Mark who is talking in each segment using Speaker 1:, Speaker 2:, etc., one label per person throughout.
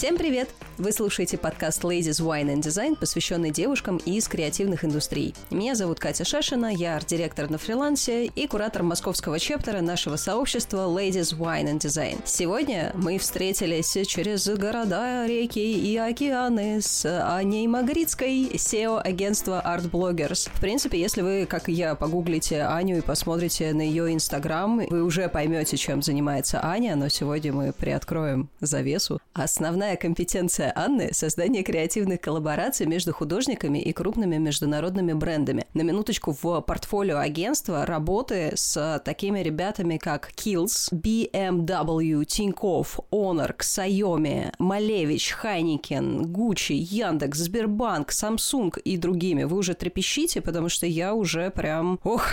Speaker 1: Всем привет! Вы слушаете подкаст Ladies Wine and Design, посвященный девушкам из креативных индустрий. Меня зовут Катя Шашина, я арт-директор на фрилансе и куратор московского чептера нашего сообщества Ladies Wine and Design. Сегодня мы встретились через города, реки и океаны с Аней Магрицкой, SEO агентства Art Bloggers. В принципе, если вы, как и я, погуглите Аню и посмотрите на ее инстаграм, вы уже поймете, чем занимается Аня, но сегодня мы приоткроем завесу. Основная компетенция Анны – создание креативных коллабораций между художниками и крупными международными брендами. На минуточку в портфолио агентства работы с такими ребятами, как Kills, BMW, Тинькофф, Honor, Xiaomi, Малевич, Хайникен, Gucci, Яндекс, Сбербанк, Samsung и другими. Вы уже трепещите, потому что я уже прям... Ох,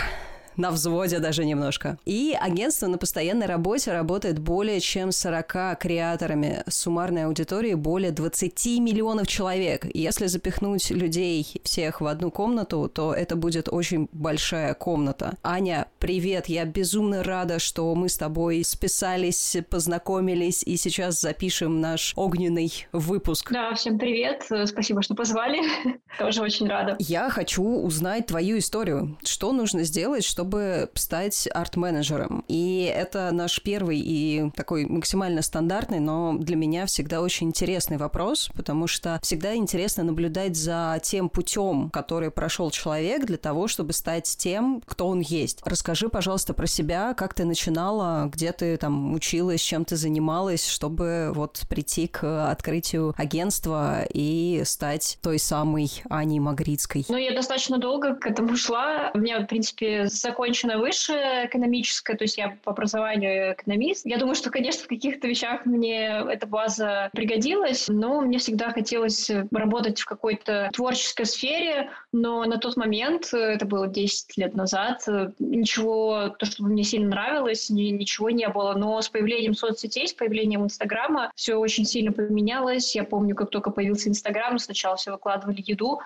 Speaker 1: на взводе даже немножко. И агентство на постоянной работе работает более чем 40 креаторами суммарной аудитории более 20 миллионов человек. Если запихнуть людей всех в одну комнату, то это будет очень большая комната. Аня, привет! Я безумно рада, что мы с тобой списались, познакомились и сейчас запишем наш огненный выпуск.
Speaker 2: Да, всем привет! Спасибо, что позвали. Тоже очень рада.
Speaker 1: Я хочу узнать твою историю. Что нужно сделать, чтобы чтобы стать арт-менеджером. И это наш первый и такой максимально стандартный, но для меня всегда очень интересный вопрос, потому что всегда интересно наблюдать за тем путем, который прошел человек для того, чтобы стать тем, кто он есть. Расскажи, пожалуйста, про себя, как ты начинала, где ты там училась, чем ты занималась, чтобы вот прийти к открытию агентства и стать той самой Аней Магрицкой.
Speaker 2: Ну, я достаточно долго к этому шла. У меня, в принципе, закончена высшее экономическое, то есть я по образованию экономист. Я думаю, что, конечно, в каких-то вещах мне эта база пригодилась, но мне всегда хотелось работать в какой-то творческой сфере, но на тот момент, это было 10 лет назад, ничего, то, что мне сильно нравилось, ничего не было. Но с появлением соцсетей, с появлением Инстаграма все очень сильно поменялось. Я помню, как только появился Инстаграм, сначала все выкладывали еду,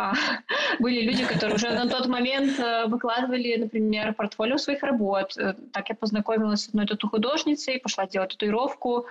Speaker 2: а, были люди, которые уже на тот момент э, выкладывали, например, портфолио своих работ. Э, так я познакомилась с одной тату-художницей, пошла делать татуировку,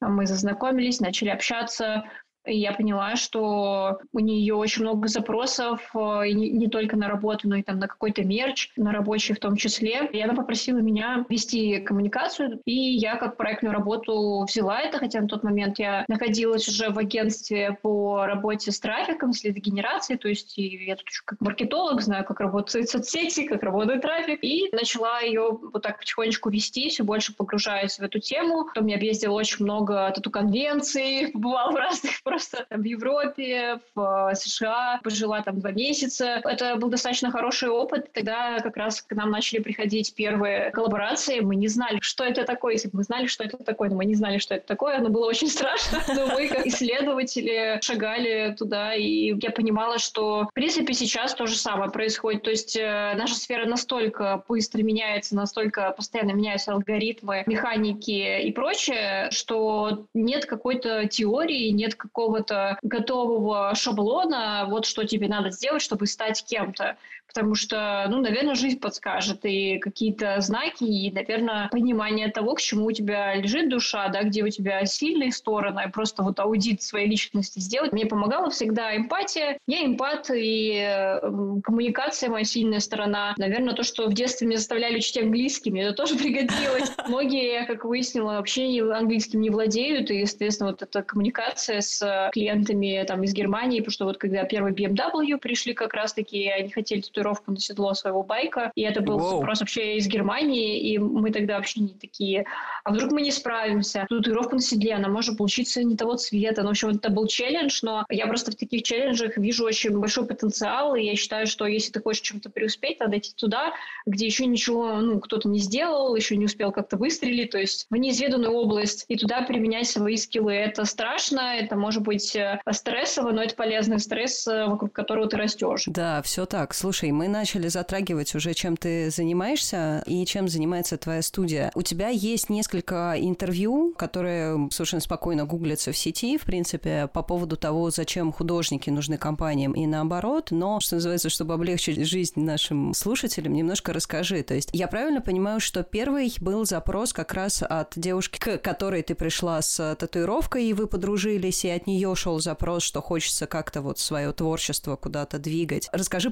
Speaker 2: мы зазнакомились, начали общаться, и я поняла, что у нее очень много запросов, э, и не, не только на работу, но и там на какой-то мерч, на рабочий в том числе. И она попросила меня вести коммуникацию, и я как проектную работу взяла это, хотя на тот момент я находилась уже в агентстве по работе с трафиком, с лидогенерацией, то есть я тут как маркетолог знаю, как работают соцсети, как работает трафик, и начала ее вот так потихонечку вести, все больше погружаясь в эту тему. Потом я объездила очень много тату-конвенций, побывала в разных просто в Европе, в э, США, пожила там два месяца. Это был достаточно хороший опыт. Тогда как раз к нам начали приходить первые коллаборации. Мы не знали, что это такое. Если бы мы знали, что это такое, но мы не знали, что это такое, оно было очень страшно. Но мы, как исследователи, шагали туда, и я понимала, что, в принципе, сейчас то же самое происходит. То есть э, наша сфера настолько быстро меняется, настолько постоянно меняются алгоритмы, механики и прочее, что нет какой-то теории, нет какого какого-то готового шаблона, вот что тебе надо сделать, чтобы стать кем-то потому что, ну, наверное, жизнь подскажет и какие-то знаки, и, наверное, понимание того, к чему у тебя лежит душа, да, где у тебя сильные стороны, просто вот аудит своей личности сделать. Мне помогала всегда эмпатия. Я эмпат, и э, коммуникация моя сильная сторона. Наверное, то, что в детстве меня заставляли учить английский, мне это тоже пригодилось. Многие, как выяснила, вообще английским не владеют, и, естественно, вот эта коммуникация с клиентами там из Германии, потому что вот когда первый BMW пришли как раз-таки, они хотели татуировку на седло своего байка, и это был Воу. запрос вообще из Германии, и мы тогда вообще не такие, а вдруг мы не справимся? Татуировка на седле, она может получиться не того цвета. Ну, в общем, это был челлендж, но я просто в таких челленджах вижу очень большой потенциал, и я считаю, что если ты хочешь чем-то преуспеть, надо идти туда, где еще ничего, ну, кто-то не сделал, еще не успел как-то выстрелить, то есть в неизведанную область, и туда применять свои скиллы. Это страшно, это может быть э, стрессово, но это полезный стресс, э, вокруг которого ты растешь.
Speaker 1: Да, все так. Слушай, смотри, мы начали затрагивать уже, чем ты занимаешься и чем занимается твоя студия. У тебя есть несколько интервью, которые совершенно спокойно гуглятся в сети, в принципе, по поводу того, зачем художники нужны компаниям и наоборот, но, что называется, чтобы облегчить жизнь нашим слушателям, немножко расскажи. То есть я правильно понимаю, что первый был запрос как раз от девушки, к которой ты пришла с татуировкой, и вы подружились, и от нее шел запрос, что хочется как-то вот свое творчество куда-то двигать. Расскажи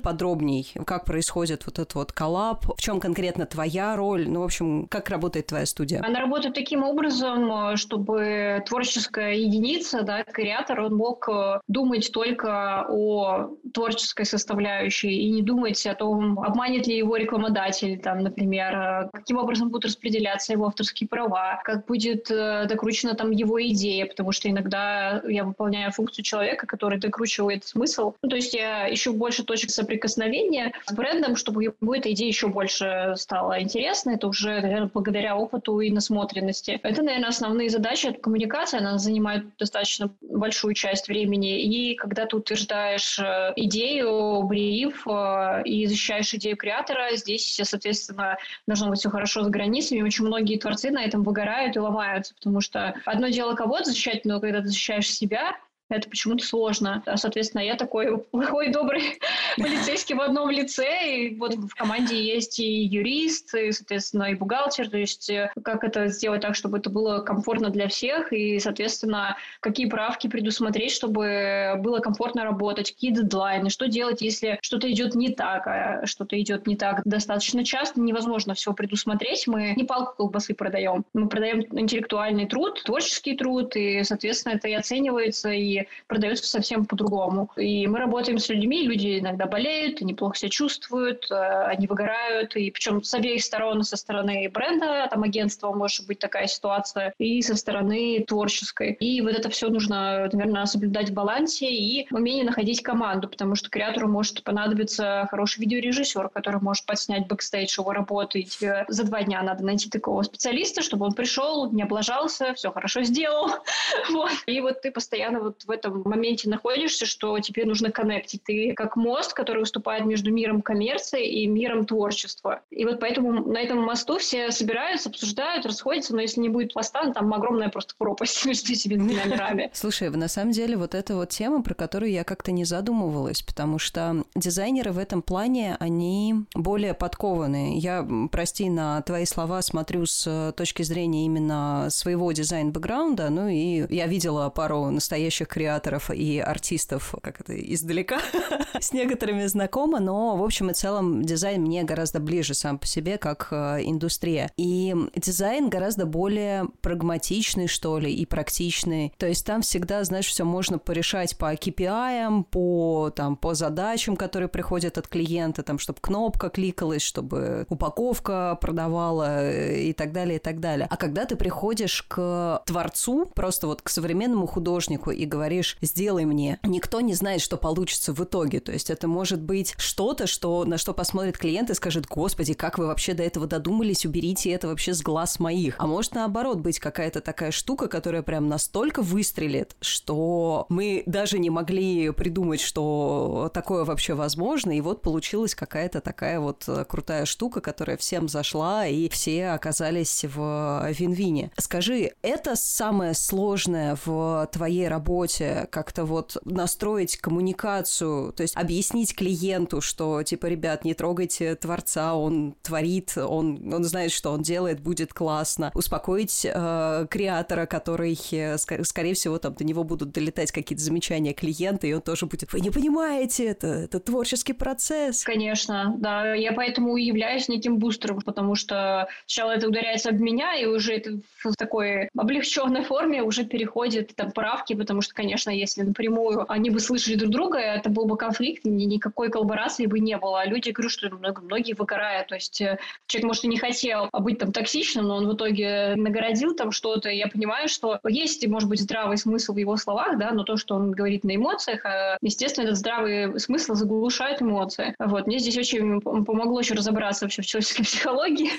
Speaker 1: как происходит вот этот вот коллаб, в чем конкретно твоя роль, ну, в общем, как работает твоя студия?
Speaker 2: Она работает таким образом, чтобы творческая единица, да, креатор, он мог э, думать только о творческой составляющей и не думать о том, обманет ли его рекламодатель, там, например, э, каким образом будут распределяться его авторские права, как будет э, докручена там его идея, потому что иногда я выполняю функцию человека, который докручивает смысл. Ну, то есть я ищу больше точек соприкосновения с брендом, чтобы ему эта идея еще больше стала интересной. Это уже, наверное, благодаря опыту и насмотренности. Это, наверное, основные задачи. Коммуникация, она занимает достаточно большую часть времени. И когда ты утверждаешь э, идею, бриф э, и защищаешь идею креатора, здесь, соответственно, должно быть все хорошо с границами. Очень многие творцы на этом выгорают и ломаются, потому что одно дело кого-то защищать, но когда ты защищаешь себя, это почему-то сложно. А, соответственно, я такой плохой, добрый полицейский в одном лице, и вот в команде есть и юрист, и, соответственно, и бухгалтер, то есть э, как это сделать так, чтобы это было комфортно для всех, и, соответственно, какие правки предусмотреть, чтобы было комфортно работать, какие дедлайны, что делать, если что-то идет не так, а что-то идет не так. Достаточно часто невозможно все предусмотреть. Мы не палку колбасы продаем, мы продаем интеллектуальный труд, творческий труд, и, соответственно, это и оценивается, и продается совсем по-другому. И мы работаем с людьми, люди иногда болеют, они плохо себя чувствуют, э, они выгорают, и причем с обеих сторон, со стороны бренда, там агентства может быть такая ситуация, и со стороны творческой. И вот это все нужно, наверное, соблюдать в балансе и умение находить команду, потому что креатору может понадобиться хороший видеорежиссер, который может подснять бэкстейдж его работы, и тебе за два дня надо найти такого специалиста, чтобы он пришел, не облажался, все хорошо сделал. вот. И вот ты постоянно вот в этом моменте находишься, что тебе нужно коннектить. Ты как мост, который выступает между миром коммерции и миром творчества. И вот поэтому на этом мосту все собираются, обсуждают, расходятся, но если не будет моста, ну, там огромная просто пропасть между этими двумя мирами.
Speaker 1: Слушай, на самом деле вот эта вот тема, про которую я как-то не задумывалась, потому что дизайнеры в этом плане, они более подкованные. Я, прости, на твои слова смотрю с точки зрения именно своего дизайн-бэкграунда, ну и я видела пару настоящих креаторов и артистов, как это, издалека, с некоторыми знакома, но в общем и целом дизайн мне гораздо ближе сам по себе, как э, индустрия. И дизайн гораздо более прагматичный, что ли, и практичный. То есть там всегда, знаешь, все можно порешать по KPI, по, там, по задачам, которые приходят от клиента, там, чтобы кнопка кликалась, чтобы упаковка продавала э, и так далее, и так далее. А когда ты приходишь к творцу, просто вот к современному художнику и говоришь, говоришь, сделай мне. Никто не знает, что получится в итоге. То есть это может быть что-то, что, на что посмотрит клиент и скажет, господи, как вы вообще до этого додумались, уберите это вообще с глаз моих. А может наоборот быть какая-то такая штука, которая прям настолько выстрелит, что мы даже не могли придумать, что такое вообще возможно, и вот получилась какая-то такая вот э, крутая штука, которая всем зашла, и все оказались в вин-вине. Скажи, это самое сложное в твоей работе работе как-то вот настроить коммуникацию, то есть объяснить клиенту, что типа, ребят, не трогайте творца, он творит, он, он знает, что он делает, будет классно. Успокоить э, креатора, который, э, ск- скорее всего, там до него будут долетать какие-то замечания клиента, и он тоже будет, вы не понимаете, это, это творческий процесс.
Speaker 2: Конечно, да, я поэтому и являюсь неким бустером, потому что сначала это ударяется об меня, и уже это в такой облегченной форме уже переходит там правки, потому что, конечно, если напрямую они бы слышали друг друга, это был бы конфликт, никакой коллаборации бы не было. А люди, говорю, что многие выгорают. То есть э, человек, может, и не хотел быть там токсичным, но он в итоге нагородил там что-то. Я понимаю, что есть, может быть, здравый смысл в его словах, да, но то, что он говорит на эмоциях, э, естественно, этот здравый смысл заглушает эмоции. Вот. Мне здесь очень помогло еще разобраться вообще в человеческой психологии.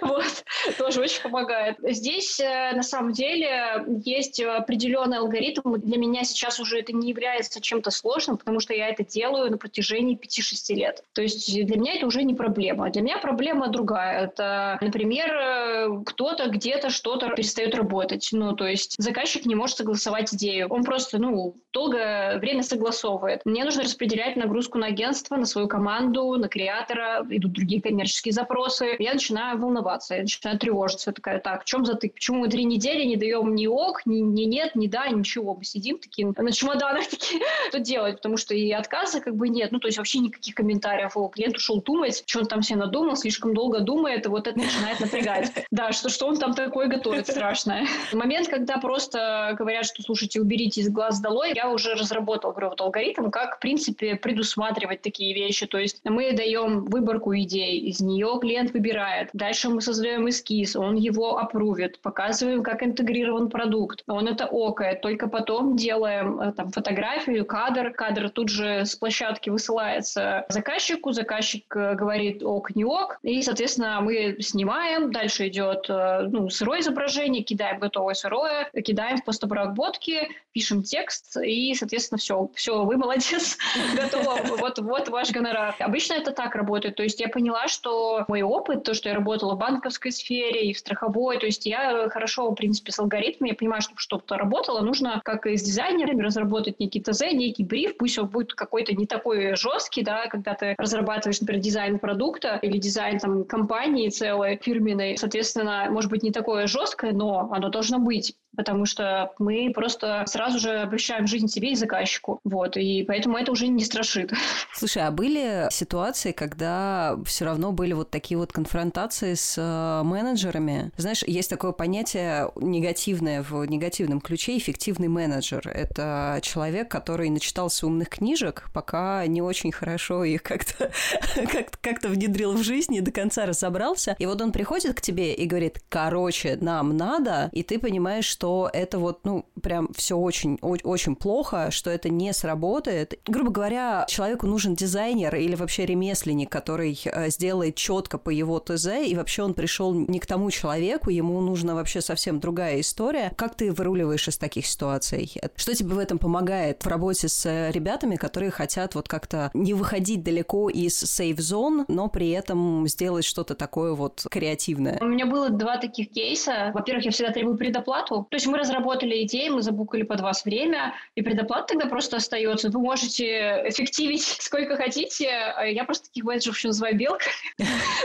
Speaker 2: Вот. Тоже очень помогает. Здесь, э, на самом деле, есть определенный алгоритм для меня сейчас уже это не является чем-то сложным, потому что я это делаю на протяжении 5-6 лет. То есть для меня это уже не проблема. Для меня проблема другая. Это, например, кто-то где-то что-то перестает работать. Ну, то есть заказчик не может согласовать идею. Он просто, ну, долгое время согласовывает. Мне нужно распределять нагрузку на агентство, на свою команду, на креатора. Идут другие коммерческие запросы. Я начинаю волноваться, я начинаю тревожиться. Я такая, так, в чем затык? Почему мы три недели не даем ни ок, ни, ни нет, ни да, ничего. Мы сидим такие на чемоданах такие, что делать? Потому что и отказа как бы нет. Ну, то есть вообще никаких комментариев. О, клиент ушел думать, что он там себе надумал, слишком долго думает, и вот это начинает напрягать. Да, что, что он там такое готовит страшное. Момент, когда просто говорят, что, слушайте, уберите из глаз долой, я уже разработал, говорю, вот алгоритм, как, в принципе, предусматривать такие вещи. То есть мы даем выборку идей, из нее клиент выбирает. Дальше мы создаем эскиз, он его опрувит, показываем, как интегрирован продукт. Он это окает. Только потом делаем э, там фотографию, кадр. Кадр тут же с площадки высылается заказчику. Заказчик э, говорит ок, не ок. И, соответственно, мы снимаем. Дальше идет э, ну, сырое изображение, кидаем готовое сырое, кидаем в постобработки, пишем текст и, соответственно, все. Все, вы молодец, готово. Вот, вот ваш гонорар. Обычно это так работает. То есть я поняла, что мой опыт, то, что я работала в банковской сфере и в страховой, то есть я хорошо, в принципе, с алгоритмами, я понимаю, чтобы что-то работало, нужно, как и с дизайнерами, разработать некий ТЗ, некий бриф, пусть он будет какой-то не такой жесткий, да, когда ты разрабатываешь, например, дизайн продукта или дизайн там компании целой фирменной, соответственно, может быть не такое жесткое, но оно должно быть потому что мы просто сразу же обращаем жизнь себе и заказчику. Вот, и поэтому это уже не страшит.
Speaker 1: Слушай, а были ситуации, когда все равно были вот такие вот конфронтации с э, менеджерами? Знаешь, есть такое понятие негативное в негативном ключе эффективный менеджер. Это человек, который начитался умных книжек, пока не очень хорошо их как-то как как внедрил в жизнь и до конца разобрался. И вот он приходит к тебе и говорит, короче, нам надо, и ты понимаешь, что что это вот, ну, прям все очень, очень плохо, что это не сработает. Грубо говоря, человеку нужен дизайнер или вообще ремесленник, который э, сделает четко по его ТЗ, и вообще он пришел не к тому человеку, ему нужна вообще совсем другая история. Как ты выруливаешь из таких ситуаций? Что тебе в этом помогает в работе с ребятами, которые хотят вот как-то не выходить далеко из сейф-зон, но при этом сделать что-то такое вот креативное?
Speaker 2: У меня было два таких кейса. Во-первых, я всегда требую предоплату. То есть мы разработали идеи, мы забукали под вас время, и предоплата тогда просто остается. Вы можете эффективить сколько хотите. А я просто таких менеджеров еще называю белками.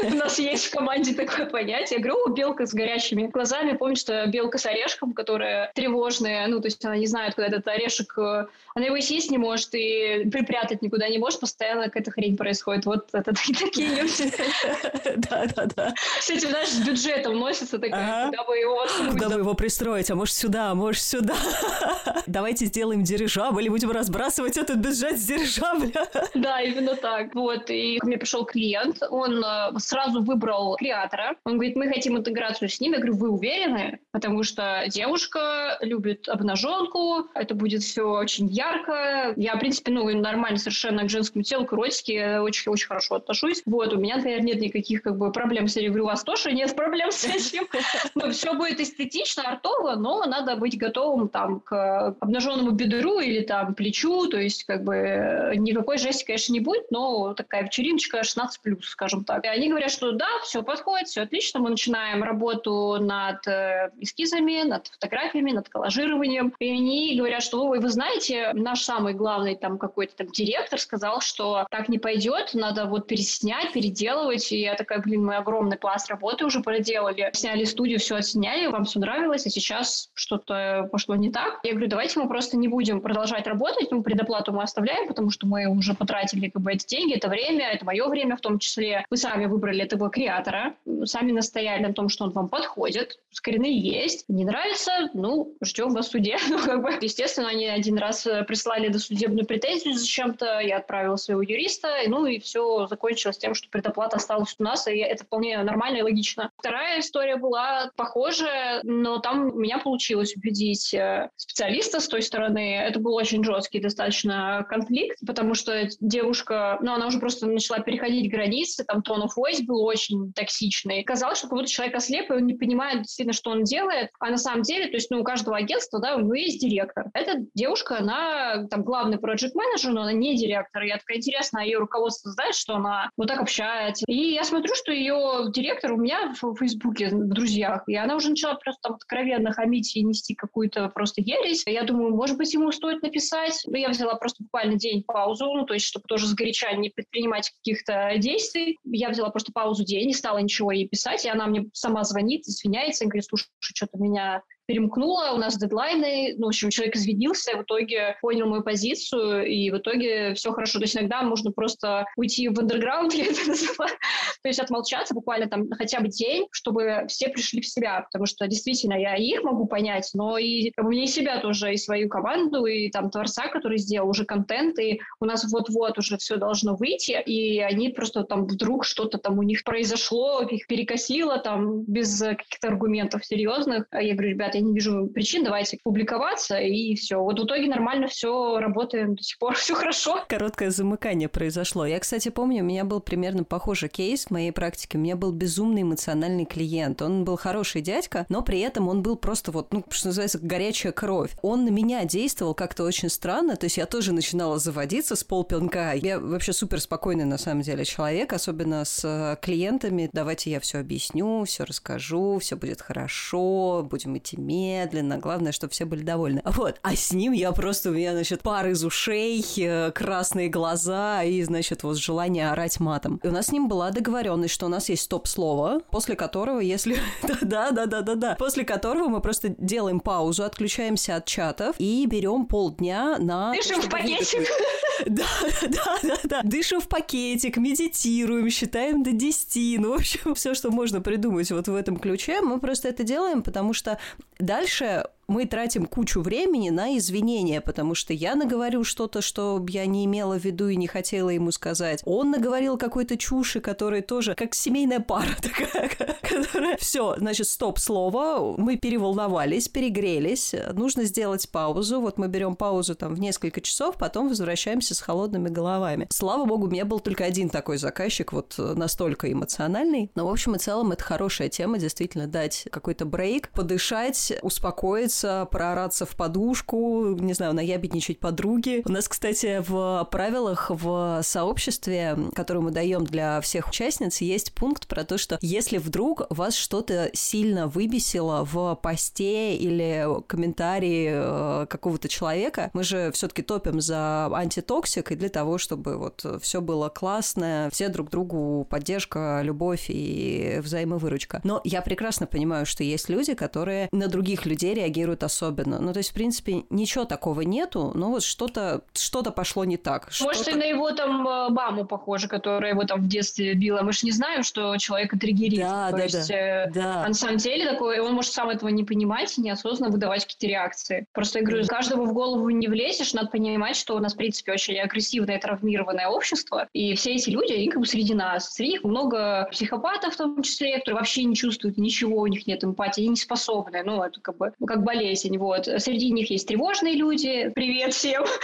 Speaker 2: У нас есть в команде такое понятие. Я говорю, белка с горящими глазами. Помню, что белка с орешком, которая тревожная, ну, то есть она не знает, куда этот орешек, э, она его съесть не может и припрятать никуда не может, постоянно какая-то хрень происходит. Вот это такие люди. Да, да, да. С этим, знаешь, с бюджетом носится такая, куда бы его
Speaker 1: Куда бы его пристроить, а может сюда, а может сюда. Давайте сделаем дирижабль и будем разбрасывать этот бюджет с дирижабля.
Speaker 2: Да, именно так. Вот, и ко мне пришел клиент, он э, сразу выбрал креатора. Он говорит, мы хотим интеграцию с ним. Я говорю, вы уверены? Потому что девушка любит обнаженку, это будет все очень ярко. Я, в принципе, ну, нормально совершенно к женскому телу, к эротике очень-очень хорошо отношусь. Вот, у меня, например, нет никаких как бы проблем с этим. Я говорю, у вас тоже нет проблем с этим. Ну, все будет эстетично, артово, но надо быть готовым там к обнаженному бедру или там плечу, то есть как бы э, никакой жести, конечно, не будет, но такая вечериночка 16 плюс, скажем так. И они говорят, что да, все подходит, все отлично, мы начинаем работу над э, эскизами, над фотографиями, над коллажированием. И они говорят, что вы, вы знаете, наш самый главный там какой-то там директор сказал, что так не пойдет, надо вот переснять, переделывать. И я такая, блин, мы огромный пласт работы уже проделали. Сняли студию, все отсняли, вам все нравилось, а сейчас что-то пошло не так. Я говорю, давайте мы просто не будем продолжать работать, ну, предоплату мы оставляем, потому что мы уже потратили как бы эти деньги, это время, это мое время в том числе. Вы сами выбрали этого креатора, сами настояли на том, что он вам подходит, коренные есть. Не нравится, ну, ждем вас в суде. ну, как бы, естественно, они один раз прислали досудебную претензию зачем-то, я отправила своего юриста, ну, и все закончилось тем, что предоплата осталась у нас, и это вполне нормально и логично. Вторая история была похожая, но там у получилось убедить э, специалиста с той стороны. Это был очень жесткий достаточно конфликт, потому что девушка, ну, она уже просто начала переходить границы, там тон of voice был очень токсичный. Казалось, что как будто человек ослеп, и он не понимает действительно, что он делает. А на самом деле, то есть, ну, у каждого агентства, да, у него есть директор. Эта девушка, она там главный проект менеджер но она не директор. Я такая, интересно, а ее руководство знает, что она вот так общается. И я смотрю, что ее директор у меня в Фейсбуке, в друзьях, и она уже начала просто там откровенно хамить и нести какую-то просто ересь. Я думаю, может быть, ему стоит написать. Но я взяла просто буквально день паузу, ну, то есть, чтобы тоже сгоряча не предпринимать каких-то действий. Я взяла просто паузу день, не стала ничего ей писать, и она мне сама звонит, извиняется, и говорит, слушай, что-то меня перемкнула, у нас дедлайны, ну, в общем, человек извинился, в итоге понял мою позицию, и в итоге все хорошо. То есть иногда можно просто уйти в андерграунд, я это называю, то есть отмолчаться буквально там хотя бы день, чтобы все пришли в себя, потому что действительно я их могу понять, но и как бы, мне и себя тоже, и свою команду, и там творца, который сделал уже контент, и у нас вот-вот уже все должно выйти, и они просто там вдруг что-то там у них произошло, их перекосило там без каких-то аргументов серьезных. А я говорю, ребята, я не вижу причин, давайте публиковаться, и все. Вот в итоге нормально все, работаем до сих пор, все хорошо.
Speaker 1: Короткое замыкание произошло. Я, кстати, помню, у меня был примерно похожий кейс в моей практике. У меня был безумный эмоциональный клиент. Он был хороший дядька, но при этом он был просто вот, ну, что называется, горячая кровь. Он на меня действовал как-то очень странно, то есть я тоже начинала заводиться с полпинка. Я вообще супер спокойный, на самом деле, человек, особенно с э, клиентами. Давайте я все объясню, все расскажу, все будет хорошо, будем идти медленно, главное, чтобы все были довольны. Вот, а с ним я просто, у меня, значит, пар из ушей, э, красные глаза и, значит, вот желание орать матом. И у нас с ним была договоренность, что у нас есть стоп-слово, после которого, если... Да-да-да-да-да. После которого мы просто делаем паузу, отключаемся от чатов и берем полдня на...
Speaker 2: Дышим в пакетик.
Speaker 1: Да, да, да, да. Дышим в пакетик, медитируем, считаем до 10. Ну, в общем, все, что можно придумать вот в этом ключе, мы просто это делаем, потому что дальше мы тратим кучу времени на извинения, потому что я наговорю что-то, что я не имела в виду и не хотела ему сказать. Он наговорил какой-то чуши, который тоже как семейная пара такая, которая... Все, значит, стоп, слово. Мы переволновались, перегрелись. Нужно сделать паузу. Вот мы берем паузу там в несколько часов, потом возвращаемся с холодными головами. Слава богу, у меня был только один такой заказчик, вот настолько эмоциональный. Но, в общем и целом, это хорошая тема, действительно, дать какой-то break, подышать, успокоиться, хочется проораться в подушку, не знаю, наябедничать подруге. У нас, кстати, в правилах в сообществе, которое мы даем для всех участниц, есть пункт про то, что если вдруг вас что-то сильно выбесило в посте или комментарии э, какого-то человека, мы же все-таки топим за антитоксик и для того, чтобы вот все было классно, все друг другу поддержка, любовь и взаимовыручка. Но я прекрасно понимаю, что есть люди, которые на других людей реагируют реагируют особенно. Ну, то есть, в принципе, ничего такого нету, но вот что-то что пошло не так.
Speaker 2: Может, и на его там э, маму похоже, которая его там в детстве била. Мы же не знаем, что человек триггерит.
Speaker 1: Да,
Speaker 2: то
Speaker 1: да,
Speaker 2: есть,
Speaker 1: да.
Speaker 2: Э,
Speaker 1: да.
Speaker 2: На самом деле такой, он может сам этого не понимать и неосознанно выдавать какие-то реакции. Просто я говорю, каждому в голову не влезешь, надо понимать, что у нас, в принципе, очень агрессивное, травмированное общество, и все эти люди, они как бы среди нас. Среди них много психопатов в том числе, которые вообще не чувствуют ничего, у них нет эмпатии, они не способны. Ну, это как бы как болезнь. Вот. Среди них есть тревожные люди. Привет всем.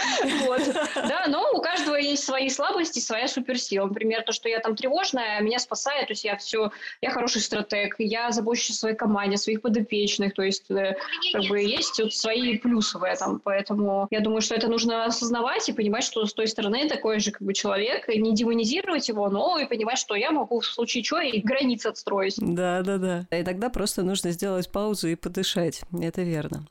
Speaker 2: Вот. Да, но у каждого есть свои слабости, своя суперсила. Например, то, что я там тревожная, меня спасает. То есть я все, я хороший стратег, я забочусь о своей команде, своих подопечных. То есть э, как бы есть вот свои плюсы в этом. Поэтому я думаю, что это нужно осознавать и понимать, что с той стороны такой же как бы человек, и не демонизировать его, но и понимать, что я могу в случае чего и границы отстроить.
Speaker 1: Да, да, да. И тогда просто нужно сделать паузу и подышать. Это верно верно.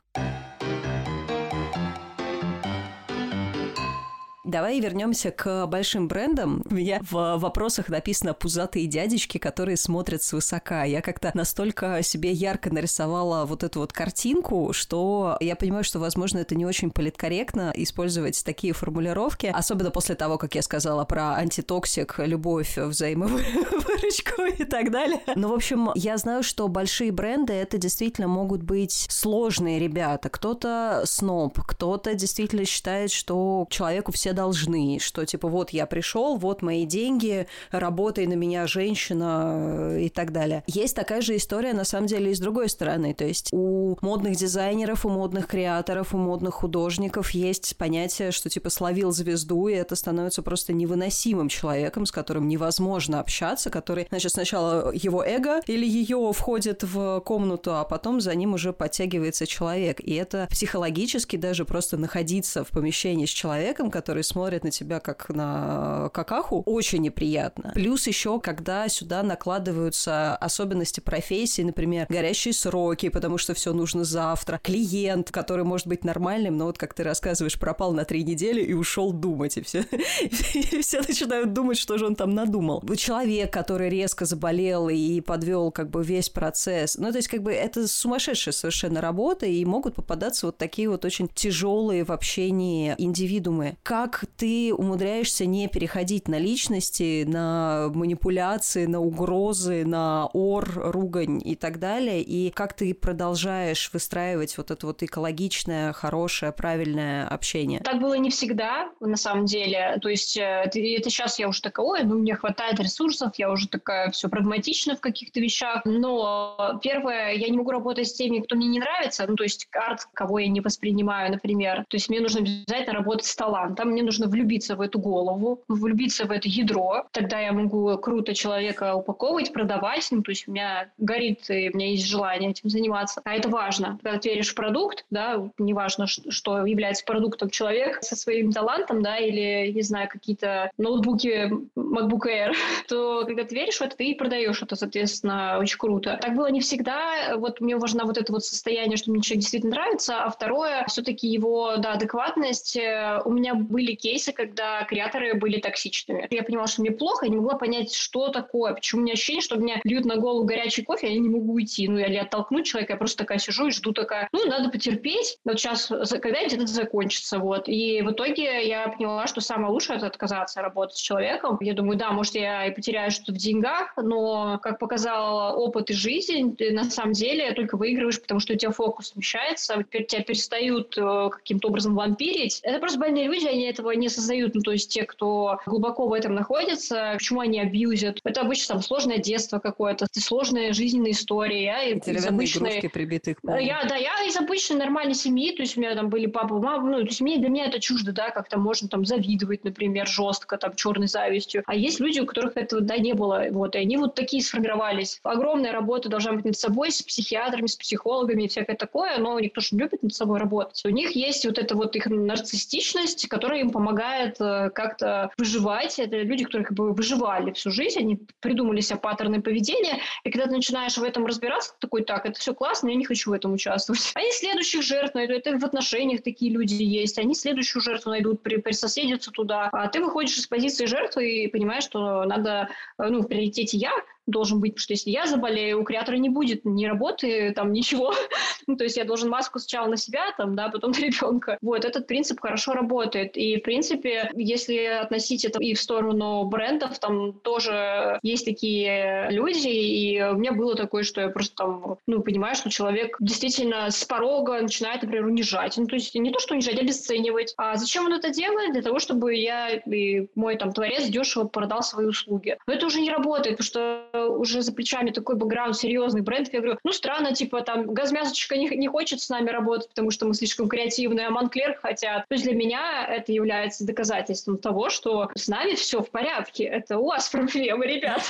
Speaker 1: Давай вернемся к большим брендам. У меня в вопросах написано «пузатые дядечки, которые смотрят свысока». Я как-то настолько себе ярко нарисовала вот эту вот картинку, что я понимаю, что, возможно, это не очень политкорректно использовать такие формулировки, особенно после того, как я сказала про антитоксик, любовь, взаимовыручку и так далее. Но, в общем, я знаю, что большие бренды — это действительно могут быть сложные ребята. Кто-то сноб, кто-то действительно считает, что человеку все должны должны, что типа вот я пришел, вот мои деньги, работай на меня, женщина э, и так далее. Есть такая же история, на самом деле, и с другой стороны. То есть у модных дизайнеров, у модных креаторов, у модных художников есть понятие, что типа словил звезду, и это становится просто невыносимым человеком, с которым невозможно общаться, который, значит, сначала его эго или ее входит в комнату, а потом за ним уже подтягивается человек. И это психологически даже просто находиться в помещении с человеком, который смотрит на тебя как на какаху, очень неприятно. Плюс еще, когда сюда накладываются особенности профессии, например, горящие сроки, потому что все нужно завтра, клиент, который может быть нормальным, но вот как ты рассказываешь, пропал на три недели и ушел думать, и все, и все начинают думать, что же он там надумал. Человек, который резко заболел и подвел как бы весь процесс. Ну, то есть как бы это сумасшедшая совершенно работа, и могут попадаться вот такие вот очень тяжелые в общении индивидуумы. Как ты умудряешься не переходить на личности, на манипуляции, на угрозы, на ор, ругань и так далее, и как ты продолжаешь выстраивать вот это вот экологичное, хорошее, правильное общение?
Speaker 2: Так было не всегда, на самом деле. То есть э, это, сейчас я уже такая, ой, ну мне хватает ресурсов, я уже такая все прагматична в каких-то вещах. Но первое, я не могу работать с теми, кто мне не нравится, ну то есть арт, кого я не воспринимаю, например. То есть мне нужно обязательно работать с талантом, мне нужно влюбиться в эту голову, влюбиться в это ядро. Тогда я могу круто человека упаковывать, продавать. Ну, то есть у меня горит, и у меня есть желание этим заниматься. А это важно. Когда ты веришь в продукт, да, неважно, что является продуктом человек со своим талантом, да, или, не знаю, какие-то ноутбуки MacBook Air, то когда ты веришь в это, ты и продаешь это, соответственно, очень круто. Так было не всегда. Вот мне важно вот это вот состояние, что мне человек действительно нравится, а второе, все-таки его, да, адекватность. У меня были кейсы, когда креаторы были токсичными. Я понимала, что мне плохо, я не могла понять, что такое, почему у меня ощущение, что мне льют на голову горячий кофе, а я не могу уйти. Ну, или оттолкнуть человека, я просто такая сижу и жду такая, ну, надо потерпеть, вот сейчас, когда-нибудь это закончится, вот. И в итоге я поняла, что самое лучшее – это отказаться работать с человеком. Я думаю, да, может, я и потеряю что-то в деньгах, но, как показал опыт и жизнь, ты на самом деле только выигрываешь, потому что у тебя фокус смещается, тебя перестают э, каким-то образом вампирить. Это просто больные люди, они этого не создают. Ну, то есть те, кто глубоко в этом находится, почему они абьюзят. Это обычно там сложное детство какое-то, сложная жизненная история. Я
Speaker 1: из обычной... игрушки прибитых.
Speaker 2: Я, да, я из обычной нормальной семьи, то есть у меня там были папа, мама, ну, то есть мне, для меня это чуждо, да, как-то можно там завидовать, например, жестко, там, черной завистью. А есть люди, у которых этого, да, не было, вот, и они вот такие сформировались. Огромная работа должна быть над собой, с психиатрами, с психологами и всякое такое, но никто же не любит над собой работать. У них есть вот эта вот их нарциссичность, которая им помогает э, как-то выживать. Это люди, которые как бы выживали всю жизнь, они придумали себе паттерны поведения, и когда ты начинаешь в этом разбираться, ты такой, так, это все классно, я не хочу в этом участвовать. Они следующих жертв найдут, это в отношениях такие люди есть, они следующую жертву найдут, при, присоседятся туда, а ты выходишь из позиции жертвы и понимаешь, что надо, э, ну, в приоритете я, должен быть, потому что если я заболею, у креатора не будет ни работы, там, ничего. ну, то есть я должен маску сначала на себя, там, да, потом на ребенка. Вот, этот принцип хорошо работает. И, в принципе, если относить это и в сторону брендов, там тоже есть такие люди, и у меня было такое, что я просто там, ну, понимаю, что человек действительно с порога начинает, например, унижать. Ну, то есть не то, что унижать, а обесценивать. А зачем он это делает? Для того, чтобы я и мой там творец дешево продал свои услуги. Но это уже не работает, потому что уже за плечами такой бэкграунд, серьезный бренд, я говорю, ну, странно, типа, там, газмязочка не, не хочет с нами работать, потому что мы слишком креативные, а Монклер хотят. То есть для меня это является доказательством того, что с нами все в порядке. Это у вас проблемы, ребят.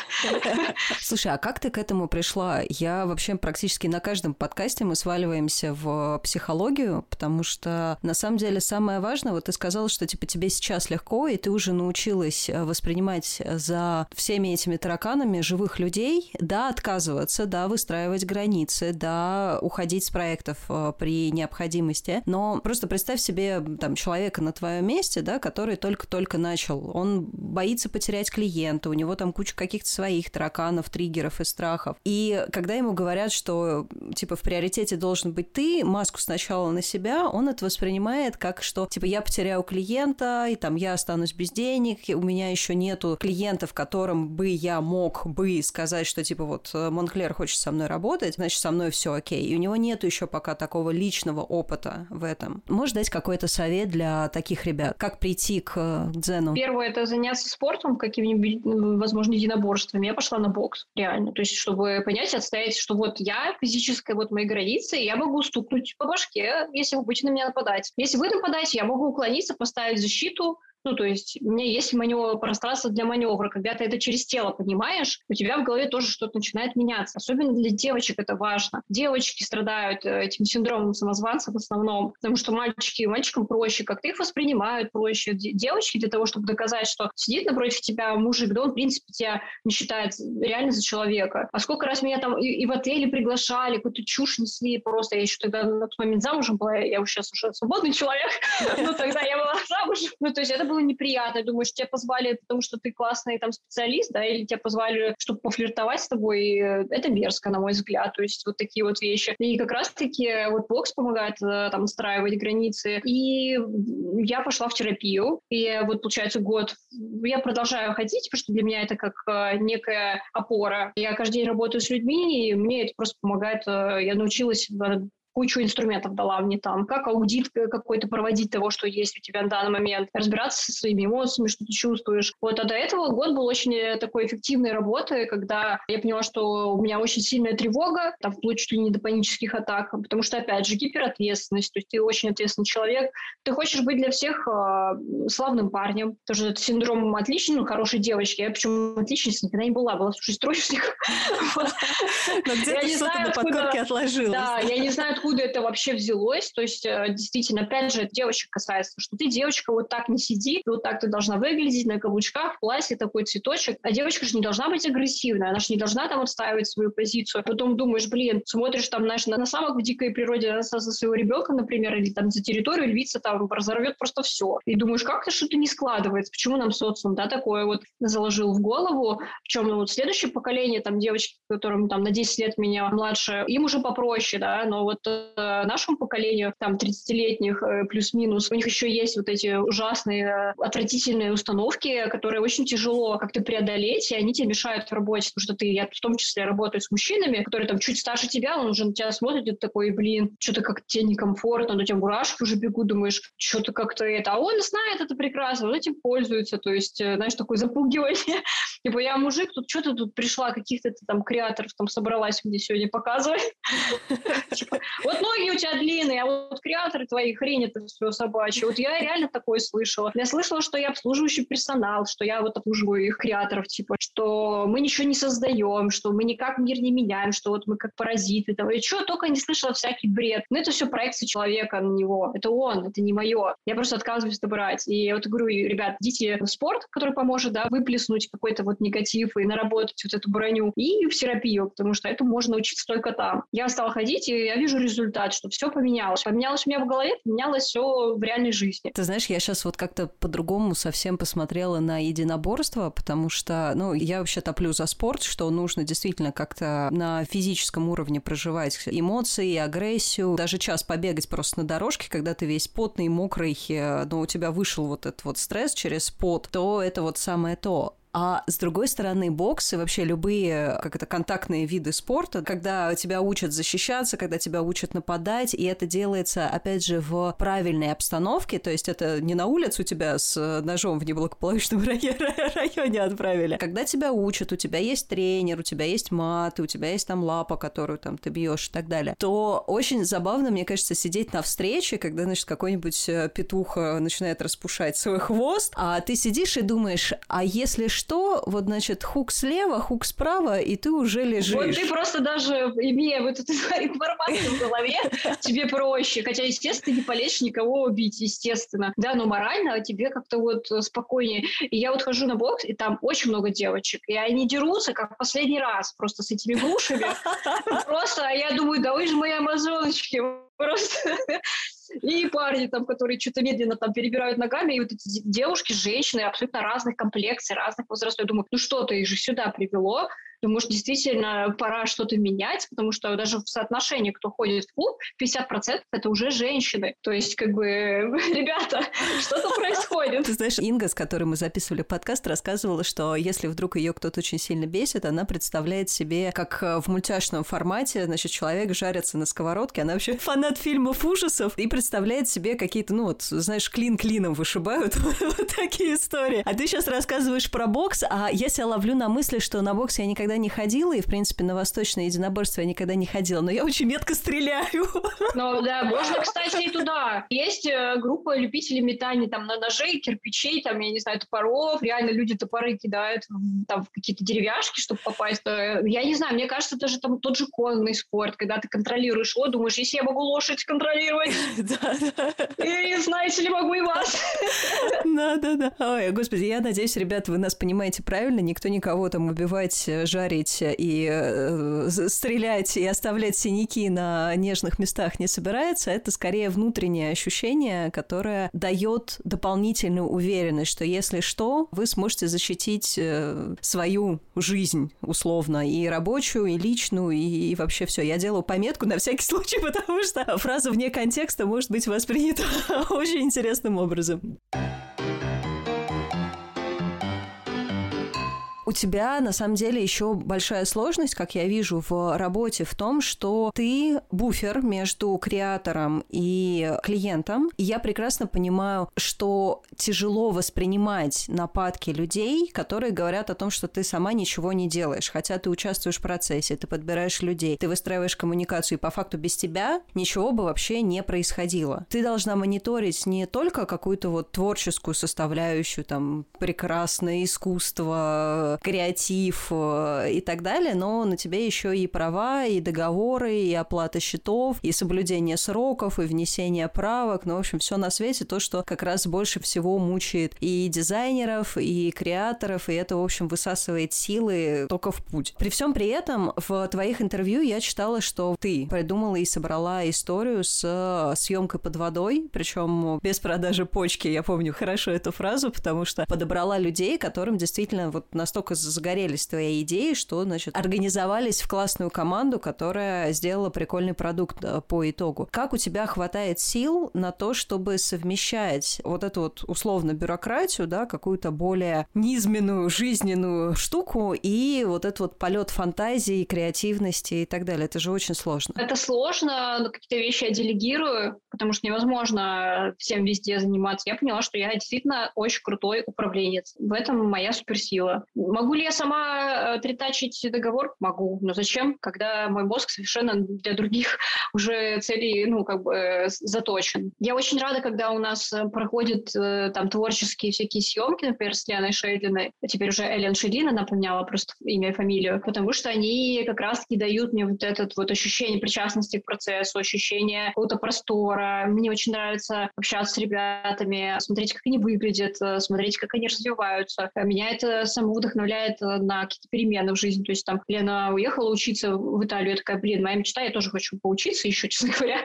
Speaker 1: Слушай, а как ты к этому пришла? Я вообще практически на каждом подкасте мы сваливаемся в психологию, потому что на самом деле самое важное, вот ты сказала, что типа тебе сейчас легко, и ты уже научилась воспринимать за всеми этими тараканами живых людей, да, отказываться, да, выстраивать границы, да, уходить с проектов э, при необходимости. Но просто представь себе там человека на твоем месте, да, который только-только начал. Он боится потерять клиента, у него там куча каких-то своих тараканов, триггеров и страхов. И когда ему говорят, что типа в приоритете должен быть ты, маску сначала на себя, он это воспринимает как что типа я потеряю клиента, и там я останусь без денег, у меня еще нету клиентов, которым бы я мог бы сказать, что типа вот э, Монклер хочет со мной работать, значит, со мной все окей. И у него нет еще пока такого личного опыта в этом. Можешь дать какой-то совет для таких ребят? Как прийти к э, дзену?
Speaker 2: Первое – это заняться спортом, какими-нибудь, ну, возможно, единоборствами. Я пошла на бокс, реально. То есть, чтобы понять, отстоять, что вот я, физическая, вот мои границы, я могу стукнуть по башке, если вы будете на меня нападать. Если вы нападаете, я могу уклониться, поставить защиту, ну, то есть у меня есть маневр, пространство для маневра. Когда ты это через тело понимаешь, у тебя в голове тоже что-то начинает меняться. Особенно для девочек это важно. Девочки страдают э, этим синдромом самозванца в основном, потому что мальчики, мальчикам проще, как-то их воспринимают проще. Девочки для того, чтобы доказать, что сидит напротив тебя мужик, да он, в принципе, тебя не считает реально за человека. А сколько раз меня там и, и в отеле приглашали, какую-то чушь несли просто. Я еще тогда на тот момент замужем была, я уже сейчас уже свободный человек, но тогда я была замужем. Ну, то есть это было было неприятно. Думаешь, тебя позвали, потому что ты классный там специалист, да, или тебя позвали, чтобы пофлиртовать с тобой. Это мерзко, на мой взгляд. То есть вот такие вот вещи. И как раз-таки вот бокс помогает э, там настраивать границы. И я пошла в терапию. И вот, получается, год я продолжаю ходить, потому что для меня это как э, некая опора. Я каждый день работаю с людьми, и мне это просто помогает. Э, я научилась кучу инструментов дала мне там, как аудит какой-то проводить того, что есть у тебя на данный момент, разбираться со своими эмоциями, что ты чувствуешь. Вот, а до этого год был очень э, такой эффективной работы, когда я поняла, что у меня очень сильная тревога, там, вплоть чуть ли не до панических атак, потому что, опять же, гиперответственность, то есть ты очень ответственный человек, ты хочешь быть для всех э, славным парнем, тоже это синдром отличной, ну, хорошей девочки, я почему отличница никогда не была, была слушай, троечник.
Speaker 1: Но где-то что-то на подкорке отложилось.
Speaker 2: Да, я не знаю, откуда это вообще взялось. То есть, э, действительно, опять же, девочек касается, что ты девочка, вот так не сиди, вот так ты должна выглядеть на каблучках, в платье, такой цветочек. А девочка же не должна быть агрессивной, она же не должна там отстаивать свою позицию. Потом думаешь, блин, смотришь там, знаешь, на, на самок в дикой природе за своего ребенка, например, или там за территорию львица там разорвет просто все. И думаешь, как-то что-то не складывается, почему нам социум, да, такое вот заложил в голову, в чем ну, вот следующее поколение, там девочки, которым там на 10 лет меня младше, им уже попроще, да, но вот Э, нашему поколению, там, 30-летних э, плюс-минус, у них еще есть вот эти ужасные, э, отвратительные установки, которые очень тяжело как-то преодолеть, и они тебе мешают в работе, потому что ты, я в том числе работаю с мужчинами, которые там чуть старше тебя, он уже на тебя смотрит, и ты такой, блин, что-то как тебе некомфортно, но у тебя мурашки уже бегут, думаешь, что-то как-то это, а он знает это прекрасно, он этим пользуется, то есть, знаешь, такое запугивание, типа, я мужик, тут что-то тут пришла, каких-то там креаторов там собралась мне сегодня показывать. Вот ноги у тебя длинные, а вот креаторы твои хрень это все собачье. Вот я реально такое слышала. Я слышала, что я обслуживающий персонал, что я вот обслуживаю их креаторов, типа, что мы ничего не создаем, что мы никак мир не меняем, что вот мы как паразиты. Там, и что только не слышала всякий бред. Но это все проекция человека на него. Это он, это не мое. Я просто отказываюсь это брать. И я вот говорю, ребят, идите в спорт, который поможет, да, выплеснуть какой-то вот негатив и наработать вот эту броню, и в терапию, потому что это можно научиться только там. Я стала ходить, и я вижу результат, что все поменялось. Поменялось у меня в голове, поменялось все в реальной жизни.
Speaker 1: Ты знаешь, я сейчас вот как-то по-другому совсем посмотрела на единоборство, потому что, ну, я вообще топлю за спорт, что нужно действительно как-то на физическом уровне проживать эмоции, агрессию, даже час побегать просто на дорожке, когда ты весь потный, мокрый, э, но у тебя вышел вот этот вот стресс через пот, то это вот самое то. А с другой стороны, бокс и вообще любые, как это, контактные виды спорта, когда тебя учат защищаться, когда тебя учат нападать, и это делается, опять же, в правильной обстановке, то есть это не на улицу тебя с ножом в неблагополучном районе отправили. Когда тебя учат, у тебя есть тренер, у тебя есть мат, у тебя есть там лапа, которую там ты бьешь и так далее, то очень забавно, мне кажется, сидеть на встрече, когда, значит, какой-нибудь э, петух начинает распушать свой хвост, а ты сидишь и думаешь, а если что, что, вот, значит, хук слева, хук справа, и ты уже лежишь. Вот
Speaker 2: ты просто даже, имея вот эту информацию в голове, тебе проще. Хотя, естественно, ты не полезешь никого убить, естественно. Да, но морально тебе как-то вот спокойнее. И я вот хожу на бокс, и там очень много девочек. И они дерутся, как в последний раз, просто с этими грушами. Просто, а я думаю, да вы же мои амазоночки. Просто и парни там, которые что-то медленно там перебирают ногами, и вот эти девушки, женщины абсолютно разных комплексий, разных возрастов. Я думаю, ну что-то их же сюда привело, Думаю, действительно пора что-то менять, потому что даже в соотношении, кто ходит в клуб, 50% это уже женщины. То есть, как бы, ребята, что-то происходит.
Speaker 1: Ты знаешь, Инга, с которой мы записывали подкаст, рассказывала, что если вдруг ее кто-то очень сильно бесит, она представляет себе, как э, в мультяшном формате, значит, человек жарится на сковородке, она вообще фанат фильмов ужасов и представляет себе какие-то, ну вот, знаешь, клин клином вышибают вот такие истории. А ты сейчас рассказываешь про бокс, а я себя ловлю на мысли, что на бокс я никогда не ходила, и, в принципе, на восточное единоборство я никогда не ходила, но я очень метко стреляю.
Speaker 2: Ну, да, можно, кстати, и туда. Есть э, группа любителей метания там на ножей, кирпичей, там, я не знаю, топоров, реально люди топоры кидают там в какие-то деревяшки, чтобы попасть. Э, я не знаю, мне кажется, это же там тот же конный спорт, когда ты контролируешь его, думаешь, если я могу лошадь контролировать, и знаете ли, могу и вас.
Speaker 1: Да, да, да. Ой, господи, я надеюсь, ребята, вы нас понимаете правильно, никто никого там убивать, жарить и э, стрелять и оставлять синяки на нежных местах не собирается. Это скорее внутреннее ощущение, которое дает дополнительную уверенность, что если что, вы сможете защитить э, свою жизнь условно, и рабочую, и личную, и, вообще все. Я делаю пометку на всякий случай, потому что фраза вне контекста может быть воспринята очень интересным образом. У тебя, на самом деле, еще большая сложность, как я вижу, в работе в том, что ты буфер между креатором и клиентом. И я прекрасно понимаю, что тяжело воспринимать нападки людей, которые говорят о том, что ты сама ничего не делаешь, хотя ты участвуешь в процессе, ты подбираешь людей, ты выстраиваешь коммуникацию, и по факту без тебя ничего бы вообще не происходило. Ты должна мониторить не только какую-то вот творческую составляющую, там, прекрасное искусство, креатив э, и так далее, но на тебе еще и права, и договоры, и оплата счетов, и соблюдение сроков, и внесение правок, ну, в общем, все на свете, то, что как раз больше всего мучает и дизайнеров, и креаторов, и это, в общем, высасывает силы только в путь. При всем при этом в твоих интервью я читала, что ты придумала и собрала историю с съемкой под водой, причем без продажи почки, я помню хорошо эту фразу, потому что подобрала людей, которым действительно вот настолько настолько загорелись твоей идеей, что, значит, организовались в классную команду, которая сделала прикольный продукт э, по итогу. Как у тебя хватает сил на то, чтобы совмещать вот эту вот условно бюрократию, да, какую-то более низменную жизненную штуку и вот этот вот полет фантазии, креативности и так далее? Это же очень сложно.
Speaker 2: Это сложно, но какие-то вещи я делегирую, потому что невозможно всем везде заниматься. Я поняла, что я действительно очень крутой управленец. В этом моя суперсила. Могу ли я сама э, тритачить договор? Могу. Но зачем, когда мой мозг совершенно для других уже целей, ну, как бы э, заточен. Я очень рада, когда у нас э, проходят там творческие всякие съемки, например, с Лианой Шейдиной. Теперь уже Эллен Шейдин, она поменяла просто имя и фамилию, потому что они как раз-таки дают мне вот это вот ощущение причастности к процессу, ощущение какого-то простора. Мне очень нравится общаться с ребятами, смотреть, как они выглядят, смотреть, как они развиваются. Меня это само вдохновляет вдохновляет э, на какие-то перемены в жизни. То есть там Лена уехала учиться в Италию, я такая, блин, моя мечта, я тоже хочу поучиться еще, честно говоря.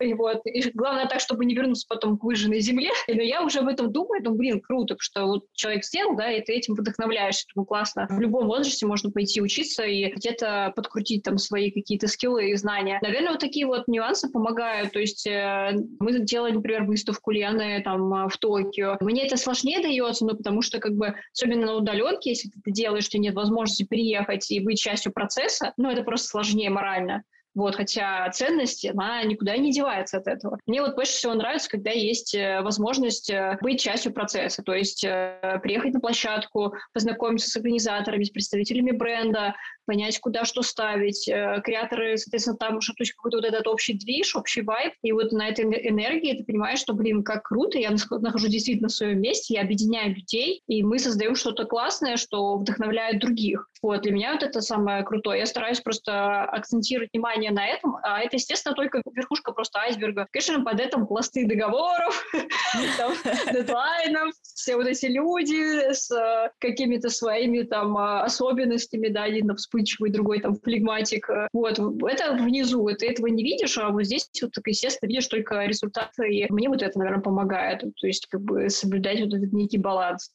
Speaker 2: И вот. И главное так, чтобы не вернуться потом к выжженной земле. Но я уже об этом думаю, думаю, блин, круто, что вот человек сделал, да, и ты этим вдохновляешься. Ну, классно. В любом возрасте можно пойти учиться и где-то подкрутить там свои какие-то скиллы и знания. Наверное, вот такие вот нюансы помогают. То есть э, мы делали, например, выставку Лены там в Токио. Мне это сложнее дается, ну, потому что как бы, особенно на удаленке, если ты делаешь, тебе нет возможности переехать и быть частью процесса, ну, это просто сложнее морально. Вот, хотя ценность, она никуда не девается от этого. Мне вот больше всего нравится, когда есть э, возможность э, быть частью процесса, то есть э, приехать на площадку, познакомиться с организаторами, с представителями бренда, понять, куда что ставить. Креаторы, соответственно, там уже какой-то вот этот общий движ, общий вайб. И вот на этой энергии ты понимаешь, что, блин, как круто, я нахожусь действительно в своем месте, я объединяю людей, и мы создаем что-то классное, что вдохновляет других. Вот, для меня вот это самое крутое. Я стараюсь просто акцентировать внимание на этом, а это, естественно, только верхушка просто айсберга. Конечно, под этим пласты договоров, дедлайнов, все вот эти люди с э, какими-то своими там э, особенностями, да, один вспыльчивый, другой там флегматик. Вот, это внизу, ты этого не видишь, а вот здесь вот так, естественно, видишь только результаты, и мне вот это, наверное, помогает, то есть как бы соблюдать вот этот некий баланс.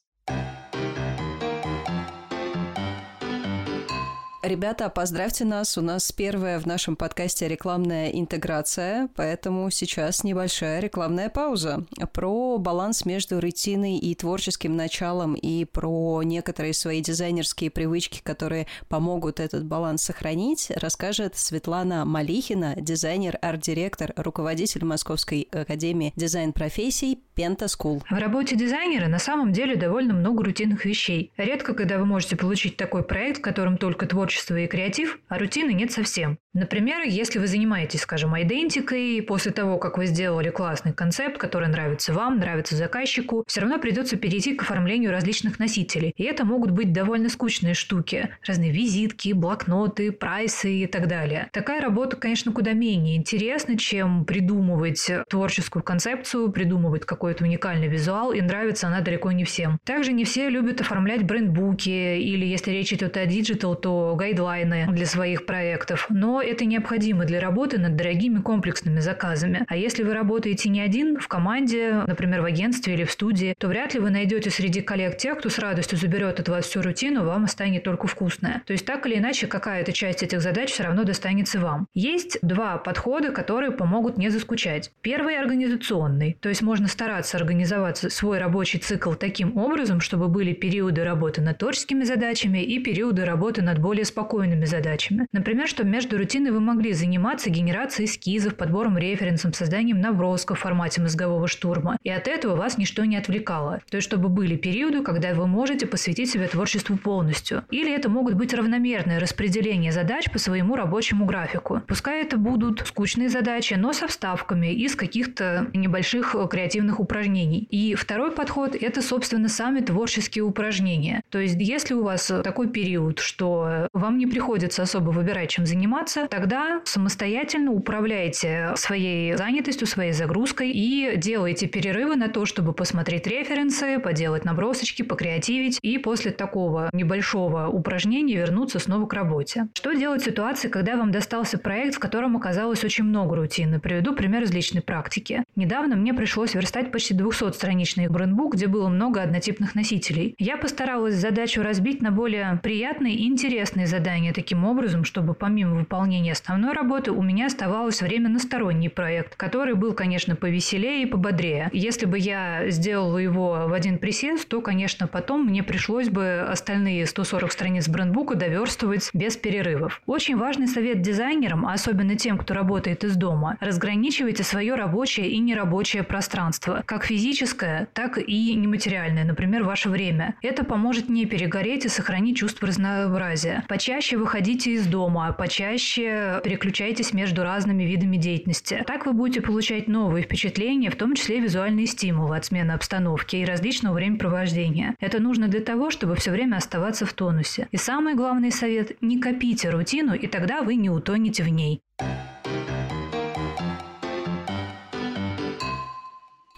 Speaker 1: Ребята, поздравьте нас. У нас первая в нашем подкасте рекламная интеграция, поэтому сейчас небольшая рекламная пауза. Про баланс между рутиной и творческим началом и про некоторые свои дизайнерские привычки, которые помогут этот баланс сохранить, расскажет Светлана Малихина, дизайнер, арт-директор, руководитель Московской академии дизайн-профессий Пента School.
Speaker 3: В работе дизайнера на самом деле довольно много рутинных вещей. Редко, когда вы можете получить такой проект, в котором только творчество творчество и креатив, а рутины нет совсем. Например, если вы занимаетесь, скажем, идентикой, после того, как вы сделали классный концепт, который нравится вам, нравится заказчику, все равно придется перейти к оформлению различных носителей. И это могут быть довольно скучные штуки. Разные визитки, блокноты, прайсы и так далее. Такая работа, конечно, куда менее интересна, чем придумывать творческую концепцию, придумывать какой-то уникальный визуал, и нравится она далеко не всем. Также не все любят оформлять брендбуки, или если речь идет о диджитал, то гайдлайны для своих проектов. Но это необходимо для работы над дорогими комплексными заказами. А если вы работаете не один, в команде, например, в агентстве или в студии, то вряд ли вы найдете среди коллег тех, кто с радостью заберет от вас всю рутину, вам останется только вкусное. То есть так или иначе какая-то часть этих задач все равно достанется вам. Есть два подхода, которые помогут не заскучать. Первый – организационный. То есть можно стараться организовать свой рабочий цикл таким образом, чтобы были периоды работы над творческими задачами и периоды работы над более спокойными задачами. Например, что между рутиной вы могли заниматься генерацией эскизов, подбором референсов, созданием набросков в формате мозгового штурма. И от этого вас ничто не отвлекало. То есть, чтобы были периоды, когда вы можете посвятить себе творчеству полностью. Или это могут быть равномерное распределение задач по своему рабочему графику. Пускай это будут скучные задачи, но со вставками из каких-то небольших креативных упражнений. И второй подход – это, собственно, сами творческие упражнения. То есть, если у вас такой период, что вам не приходится особо выбирать, чем заниматься, тогда самостоятельно управляете своей занятостью, своей загрузкой и делаете перерывы на то, чтобы посмотреть референсы, поделать набросочки, покреативить и после такого небольшого упражнения вернуться снова к работе. Что делать в ситуации, когда вам достался проект, в котором оказалось очень много рутины? Приведу пример из личной практики. Недавно мне пришлось верстать почти 200-страничный брендбук, где было много однотипных носителей. Я постаралась задачу разбить на более приятные и интересные задания таким образом, чтобы помимо выполнения основной работы у меня оставалось время на сторонний проект, который был, конечно, повеселее и пободрее. Если бы я сделала его в один присест, то, конечно, потом мне пришлось бы остальные 140 страниц брендбука доверстывать без перерывов. Очень важный совет дизайнерам, а особенно тем, кто работает из дома, разграничивайте свое рабочее и нерабочее пространство, как физическое, так и нематериальное, например, ваше время. Это поможет не перегореть и сохранить чувство разнообразия. Почаще выходите из дома, почаще чаще переключайтесь между разными видами деятельности. Так вы будете получать новые впечатления, в том числе визуальные стимулы от смены обстановки и различного времяпровождения. Это нужно для того, чтобы все время оставаться в тонусе. И самый главный совет – не копите рутину, и тогда вы не утонете в ней.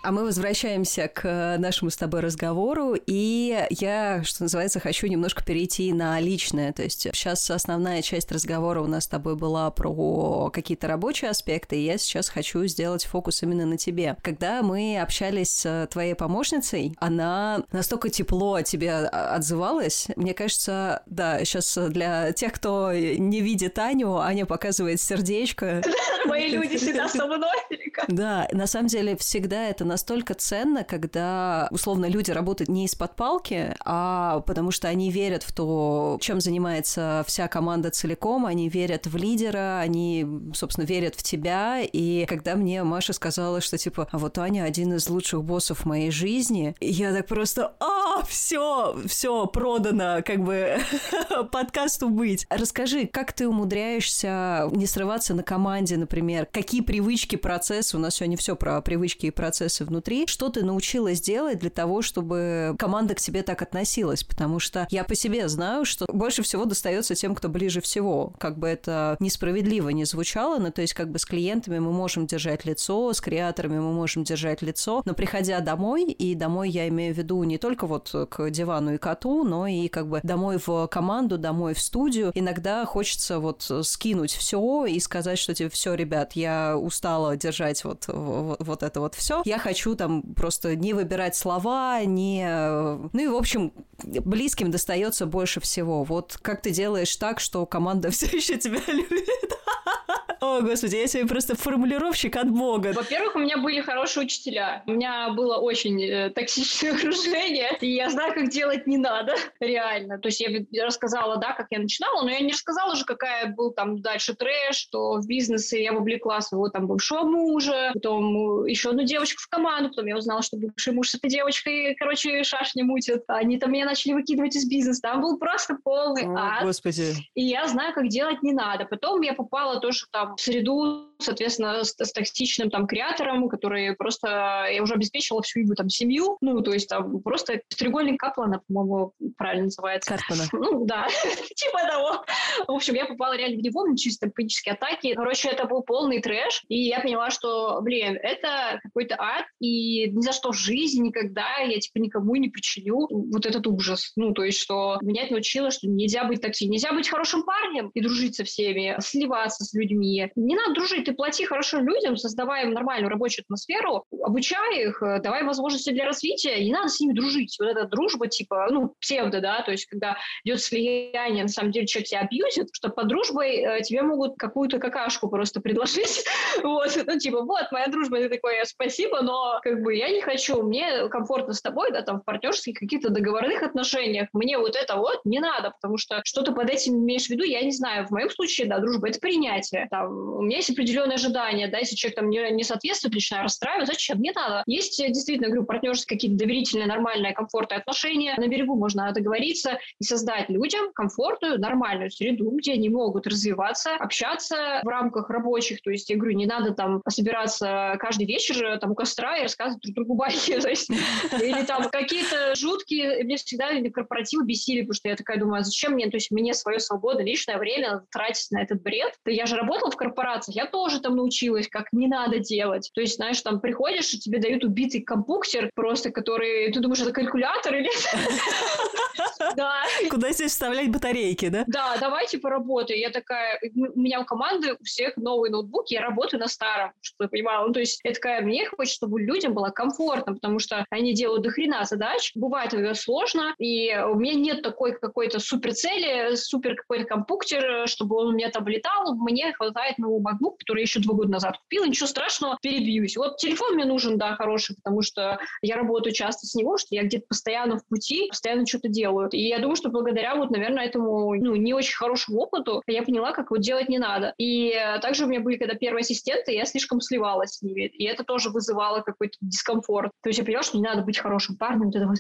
Speaker 1: А мы возвращаемся к нашему с тобой разговору, и я, что называется, хочу немножко перейти на личное. То есть сейчас основная часть разговора у нас с тобой была про какие-то рабочие аспекты, и я сейчас хочу сделать фокус именно на тебе. Когда мы общались с твоей помощницей, она настолько тепло о тебе отзывалась. Мне кажется, да, сейчас для тех, кто не видит Аню, Аня показывает сердечко.
Speaker 2: Мои люди всегда со мной.
Speaker 1: Да, на самом деле всегда это настолько ценно, когда, условно, люди работают не из-под палки, а потому что они верят в то, чем занимается вся команда целиком, они верят в лидера, они, собственно, верят в тебя. И когда мне Маша сказала, что, типа, а вот Аня один из лучших боссов моей жизни, я так просто, а, все, все, продано, как бы подкасту быть. Расскажи, как ты умудряешься не срываться на команде, например, какие привычки, процессы, у нас сегодня все про привычки и процессы процессы внутри, что ты научилась делать для того, чтобы команда к тебе так относилась? Потому что я по себе знаю, что больше всего достается тем, кто ближе всего. Как бы это несправедливо не звучало, но то есть как бы с клиентами мы можем держать лицо, с креаторами мы можем держать лицо, но приходя домой, и домой я имею в виду не только вот к дивану и коту, но и как бы домой в команду, домой в студию, иногда хочется вот скинуть все и сказать, что тебе типа, все, ребят, я устала держать вот, вот, вот это вот все. Я хочу хочу там просто не выбирать слова, не... Ну и, в общем, близким достается больше всего. Вот как ты делаешь так, что команда все еще тебя любит? О, господи, я себе просто формулировщик от бога.
Speaker 2: Во-первых, у меня были хорошие учителя. У меня было очень э, токсичное окружение, и я знаю, как делать не надо, реально. То есть я рассказала, да, как я начинала, но я не рассказала же, какая был там дальше трэш, что в бизнесе я вовлекла своего там бывшего мужа, потом еще одну девочку в команду, потом я узнала, что бывший муж с этой девочкой, короче, шашни мутит. Они там меня начали выкидывать из бизнеса. Там был просто полный
Speaker 1: О,
Speaker 2: ад.
Speaker 1: господи.
Speaker 2: И я знаю, как делать не надо. Потом я попала тоже там в среду, соответственно, с, с токсичным там креатором, который просто, я уже обеспечила всю его там семью, ну, то есть там просто треугольник Каплана, по-моему, правильно называется.
Speaker 1: Карпмана.
Speaker 2: Ну, да, типа того. В общем, я попала реально в него, там панические атаки. Короче, это был полный трэш, и я поняла, что, блин, это какой-то ад, и ни за что в жизни никогда я, типа, никому не причиню вот этот ужас. Ну, то есть, что меня это научило, что нельзя быть такси, нельзя быть хорошим парнем и дружить со всеми, сливаться с людьми. Не надо дружить, ты плати хорошо людям, создавай им нормальную рабочую атмосферу, обучай их, э, давай возможности для развития, не надо с ними дружить. Вот эта дружба, типа, ну, псевдо, да, то есть, когда идет слияние, на самом деле человек тебя абьюзит, что под дружбой э, тебе могут какую-то какашку просто предложить. вот, ну, типа, вот, моя дружба, ты такой, спасибо, но, как бы, я не хочу, мне комфортно с тобой, да, там, в партнерских каких-то договорных отношениях, мне вот это вот не надо, потому что что ты под этим имеешь в виду, я не знаю. В моем случае, да, дружба — это принятие. Там, у меня есть определенные ожидания, да, если человек там не, не соответствует, лично расстраиваю, зачем? Не надо. Есть э, действительно, говорю, партнерские какие-то доверительные, нормальные, комфортные отношения. На берегу можно договориться и создать людям комфортную, нормальную среду, где они могут развиваться, общаться в рамках рабочих. То есть, я говорю, не надо там собираться каждый вечер э, там у костра и рассказывать друг другу байки. То есть, или там какие-то жуткие, мне всегда корпоративы бесили, потому что я такая думаю, а зачем мне, то есть мне свое свободное личное время тратить на этот бред? Да я же работала в корпорациях, я тоже там научилась, как не надо делать. То есть, знаешь, там приходишь, и тебе дают убитый компьютер просто, который, ты думаешь, это калькулятор или...
Speaker 1: Да. Куда здесь вставлять батарейки, да?
Speaker 2: Да, давайте поработаем. Я такая, у меня у команды у всех новые ноутбуки, я работаю на старом, чтобы ты понимала. Ну, то есть, я такая, мне хочется, чтобы людям было комфортно, потому что они делают до хрена задач, бывает это сложно, и у меня нет такой какой-то супер цели, супер какой-то компьютер, чтобы он у меня там летал, мне хватает моего MacBook, который я еще два года назад купила, ничего страшного, перебьюсь. Вот телефон мне нужен, да, хороший, потому что я работаю часто с него, что я где-то постоянно в пути, постоянно что-то делаю. И я думаю, что благодаря вот, наверное, этому, ну, не очень хорошему опыту я поняла, как вот делать не надо. И также у меня были, когда первые ассистенты, я слишком сливалась с ними, и это тоже вызывало какой-то дискомфорт. То есть я поняла, что не надо быть хорошим парнем, это вот,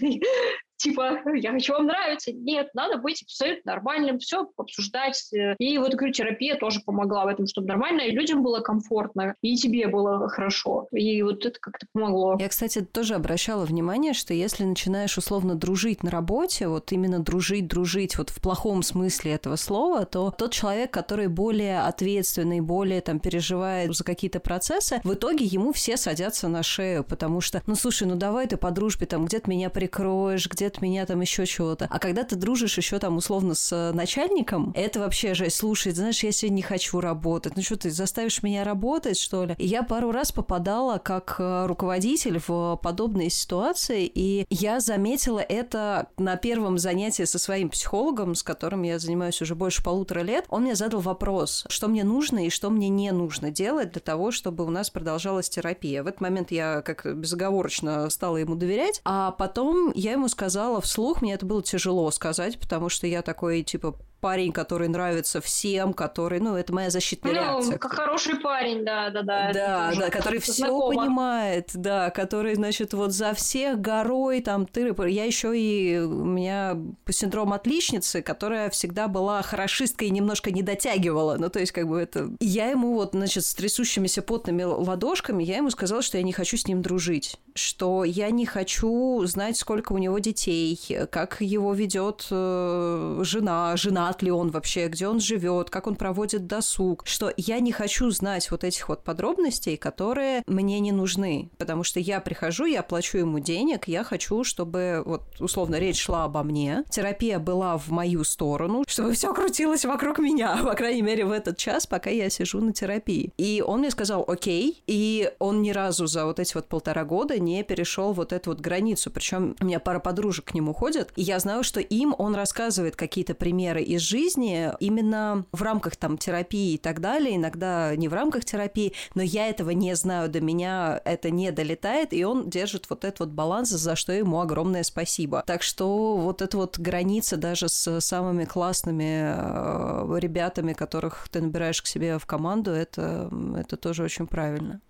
Speaker 2: типа, я хочу вам нравиться. Нет, надо быть абсолютно нормальным, все обсуждать. И вот, говорю, терапия тоже помогла в этом, чтобы нормально, и людям было комфортно, и тебе было хорошо. И вот это как-то помогло.
Speaker 1: Я, кстати, тоже обращала внимание, что если начинаешь условно дружить на работе, вот именно дружить, дружить, вот в плохом смысле этого слова, то тот человек, который более ответственный, более там переживает за какие-то процессы, в итоге ему все садятся на шею, потому что, ну, слушай, ну давай ты по дружбе там где-то меня прикроешь, где от меня там еще чего-то. А когда ты дружишь еще там условно с начальником, это вообще жесть. Слушай, знаешь, я сегодня не хочу работать. Ну что, ты заставишь меня работать, что ли? И я пару раз попадала как э, руководитель в подобные ситуации, и я заметила это на первом занятии со своим психологом, с которым я занимаюсь уже больше полутора лет. Он мне задал вопрос, что мне нужно и что мне не нужно делать для того, чтобы у нас продолжалась терапия. В этот момент я как безоговорочно стала ему доверять, а потом я ему сказала, сказала вслух, мне это было тяжело сказать, потому что я такой, типа, парень, который нравится всем, который, ну, это моя защитная
Speaker 2: ну,
Speaker 1: реакция.
Speaker 2: как хороший парень, да, да, да.
Speaker 1: Да, да, который все понимает, да, который, значит, вот за всех горой, там, ты, я еще и, у меня синдром отличницы, которая всегда была хорошисткой и немножко не дотягивала, ну, то есть, как бы это... Я ему вот, значит, с трясущимися потными ладошками, я ему сказала, что я не хочу с ним дружить, что я не хочу знать, сколько у него детей, как его ведет э, жена, жена женат ли он вообще, где он живет, как он проводит досуг, что я не хочу знать вот этих вот подробностей, которые мне не нужны, потому что я прихожу, я плачу ему денег, я хочу, чтобы вот условно речь шла обо мне, терапия была в мою сторону, чтобы все крутилось вокруг меня, по крайней мере в этот час, пока я сижу на терапии. И он мне сказал, окей, и он ни разу за вот эти вот полтора года не перешел вот эту вот границу, причем у меня пара подружек к нему ходят, и я знаю, что им он рассказывает какие-то примеры из жизни именно в рамках там терапии и так далее, иногда не в рамках терапии, но я этого не знаю, до меня это не долетает, и он держит вот этот вот баланс, за что ему огромное спасибо. Так что вот эта вот граница даже с самыми классными э, ребятами, которых ты набираешь к себе в команду, это, это тоже очень правильно.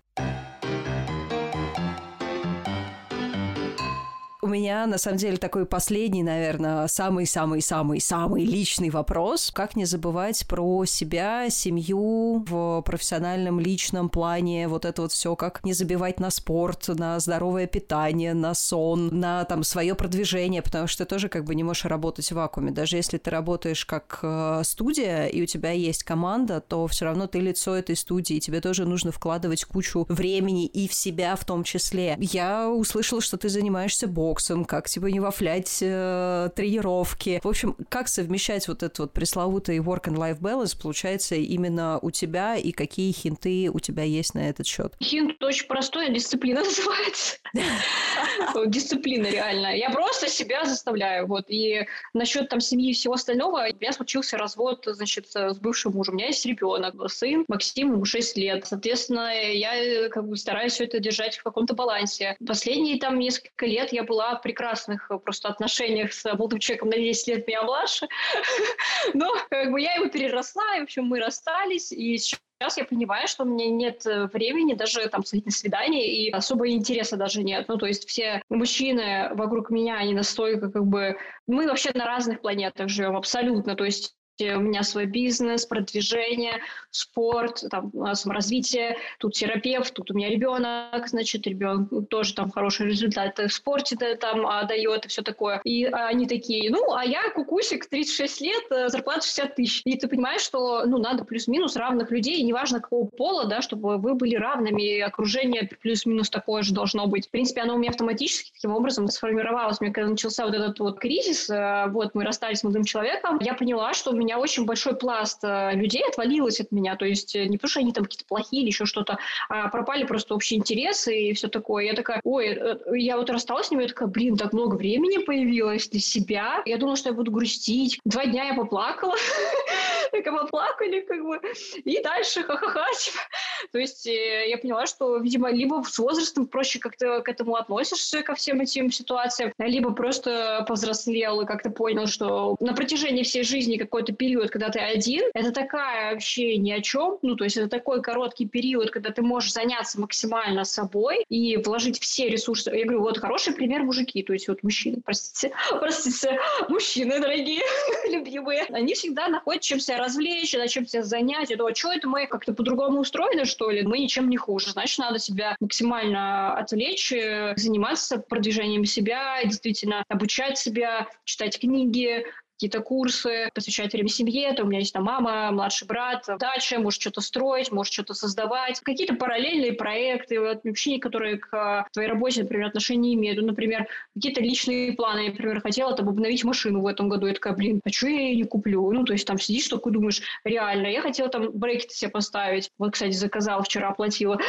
Speaker 1: У меня, на самом деле, такой последний, наверное, самый-самый-самый-самый личный вопрос. Как не забывать про себя, семью в профессиональном, личном плане, вот это вот все, как не забивать на спорт, на здоровое питание, на сон, на там свое продвижение, потому что ты тоже как бы не можешь работать в вакууме. Даже если ты работаешь как э, студия, и у тебя есть команда, то все равно ты лицо этой студии, и тебе тоже нужно вкладывать кучу времени и в себя в том числе. Я услышала, что ты занимаешься боксом, боксом, как типа не вафлять э, тренировки. В общем, как совмещать вот этот вот пресловутый work and life balance получается именно у тебя и какие хинты у тебя есть на этот счет?
Speaker 2: Хинт очень простой, дисциплина называется. Дисциплина реально. Я просто себя заставляю. Вот. И насчет там семьи и всего остального, у меня случился развод, значит, с бывшим мужем. У меня есть ребенок, сын Максим, ему 6 лет. Соответственно, я как бы стараюсь все это держать в каком-то балансе. Последние там несколько лет я была была в прекрасных э, просто отношениях с молодым человеком на 10 лет меня младше. Но как бы я его переросла, и, в общем, мы расстались, и сейчас я понимаю, что у меня нет э, времени даже там сходить на свидание, и особо интереса даже нет. Ну, то есть все мужчины вокруг меня, они настолько как бы... Мы вообще на разных планетах живем абсолютно. То есть у меня свой бизнес, продвижение, спорт, там, саморазвитие, тут терапевт, тут у меня ребенок, значит, ребенок тоже там хороший результат в спорте там а, дает и все такое. И они такие, ну, а я кукусик, 36 лет, э, зарплата 60 тысяч. И ты понимаешь, что, ну, надо плюс-минус равных людей, неважно какого пола, да, чтобы вы были равными, и окружение плюс-минус такое же должно быть. В принципе, оно у меня автоматически таким образом сформировалось. Мне когда начался вот этот вот кризис, э, вот мы расстались с молодым человеком, я поняла, что меня очень большой пласт э, людей отвалилось от меня. То есть э, не потому, что они там какие-то плохие или еще что-то, а пропали просто общие интересы и все такое. Я такая, ой, э, я вот рассталась с ними, я такая, блин, так много времени появилось для себя. Я думала, что я буду грустить. Два дня я поплакала. Так поплакали, как бы. И дальше ха-ха-ха. Типа. То есть я поняла, что, видимо, либо с возрастом проще как-то к этому относишься, ко всем этим ситуациям, либо просто повзрослел и как-то понял, что на протяжении всей жизни какой-то период, когда ты один, это такая вообще ни о чем, ну, то есть это такой короткий период, когда ты можешь заняться максимально собой и вложить все ресурсы. Я говорю, вот хороший пример мужики, то есть вот мужчины, простите, простите, мужчины дорогие, любимые, они всегда находят чем себя развлечь, на чем себя занять. Я думаю, что это мы как-то по-другому устроены, что ли? Мы ничем не хуже. Значит, надо себя максимально отвлечь, э, заниматься продвижением себя, действительно обучать себя, читать книги, какие-то курсы, посвящать время семье, то у меня есть там мама, младший брат, дача, может что-то строить, может что-то создавать, какие-то параллельные проекты, вообще, которые к твоей работе, например, отношения имеют. Ну, например, какие-то личные планы. Я, например, хотела там обновить машину в этом году. Я такая, блин, а что я ее не куплю? Ну, то есть там сидишь такой, думаешь, реально. Я хотела там брекеты себе поставить. Вот, кстати, заказала, вчера оплатила.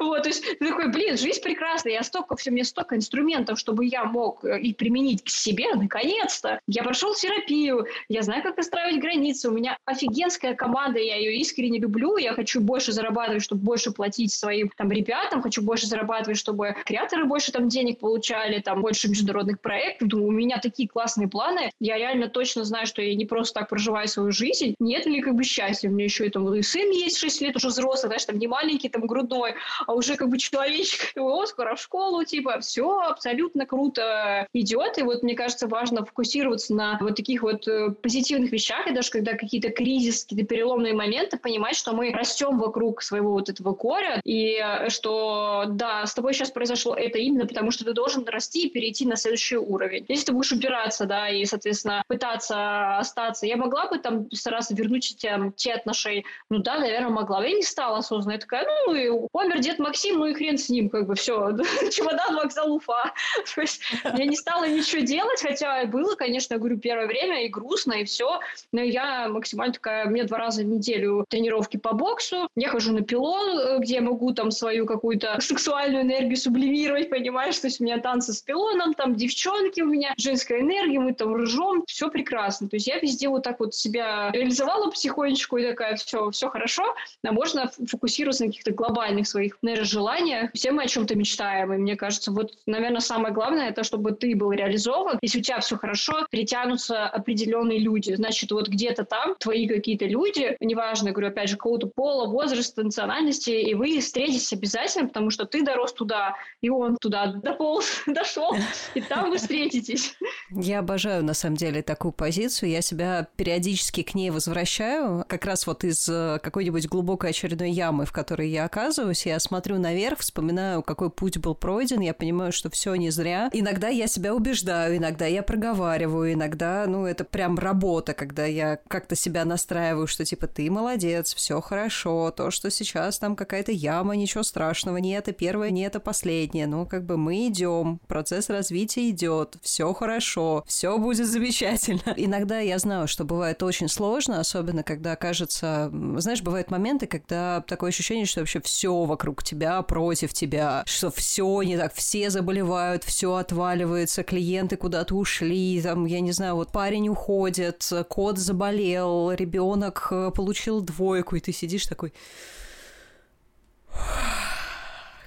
Speaker 2: Вот, то есть ты такой, блин, жизнь прекрасная, я столько, все, мне столько инструментов, чтобы я мог э, их применить к себе, наконец-то. Я прошел терапию, я знаю, как настраивать границы, у меня офигенская команда, я ее искренне люблю, я хочу больше зарабатывать, чтобы больше платить своим там ребятам, хочу больше зарабатывать, чтобы креаторы больше там денег получали, там больше международных проектов. Думаю, у меня такие классные планы, я реально точно знаю, что я не просто так проживаю свою жизнь, нет ли как бы счастья, у меня еще и там и сын есть 6 лет, уже взрослый, знаешь, там не маленький, там грудной, а уже как бы человечек, его скоро в школу, типа, все абсолютно круто идет, и вот мне кажется важно фокусироваться на вот таких вот э, позитивных вещах, и даже когда какие-то кризисы, какие-то переломные моменты, понимать, что мы растем вокруг своего вот этого коря, и э, что, да, с тобой сейчас произошло это именно потому, что ты должен расти и перейти на следующий уровень. Если ты будешь упираться, да, и, соответственно, пытаться остаться, я могла бы там стараться вернуть те, те отношения, ну да, наверное, могла. Я не стала осознанно. Я такая, ну, и умер дед Максим, ну и хрен с ним, как бы, все, чемодан, вокзал, Уфа. То есть я не стала ничего делать, хотя было, конечно, я говорю, первое время и грустно, и все, но я максимально такая, мне два раза в неделю тренировки по боксу, я хожу на пилон, э, где я могу там свою какую-то сексуальную энергию сублимировать, понимаешь, то есть у меня танцы с пилоном, там девчонки у меня, женская энергия, мы там ржем, все прекрасно. То есть я везде вот так вот себя реализовала потихонечку и такая, все, все хорошо, а можно фокусироваться на каких-то глобальных своих, наверное, желаниях. Все мы о чем-то мечтаем, и мне кажется, вот, наверное, самое главное, это чтобы ты был реализован. Если у тебя все хорошо, притянутся определенные люди. Значит, вот где-то там твои какие-то люди, неважно, говорю, опять же, какого-то пола, возраста, национальности, и вы встретитесь обязательно, потому что ты дорос туда, и он туда дополз, дошел, и там вы встретитесь.
Speaker 1: Я обожаю, на самом деле, такую позицию. Я себя периодически к ней возвращаю, как раз вот из э, какой-нибудь глубокой очередной ямы, в которой я оказываюсь. Я смотрю наверх, вспоминаю, какой путь был пройден, я понимаю, что все не зря. Иногда я себя убеждаю, иногда я проговариваю, иногда, ну, это прям работа, когда я как-то себя настраиваю, что типа ты молодец, все хорошо, то, что сейчас там какая-то яма, ничего страшного, не это первое, не это последнее, ну, как бы мы идем, процесс развития идет, все хорошо, все будет замечательно. Иногда я знаю, что бывает очень сложно, особенно когда кажется, знаешь, бывают моменты, когда такое ощущение, что вообще все вокруг тебя против тебя, что все не так, все заболевают, все отваливается, клиенты куда-то ушли, там, я не знаю, вот парень уходит, кот заболел, ребенок э, получил двойку, и ты сидишь такой...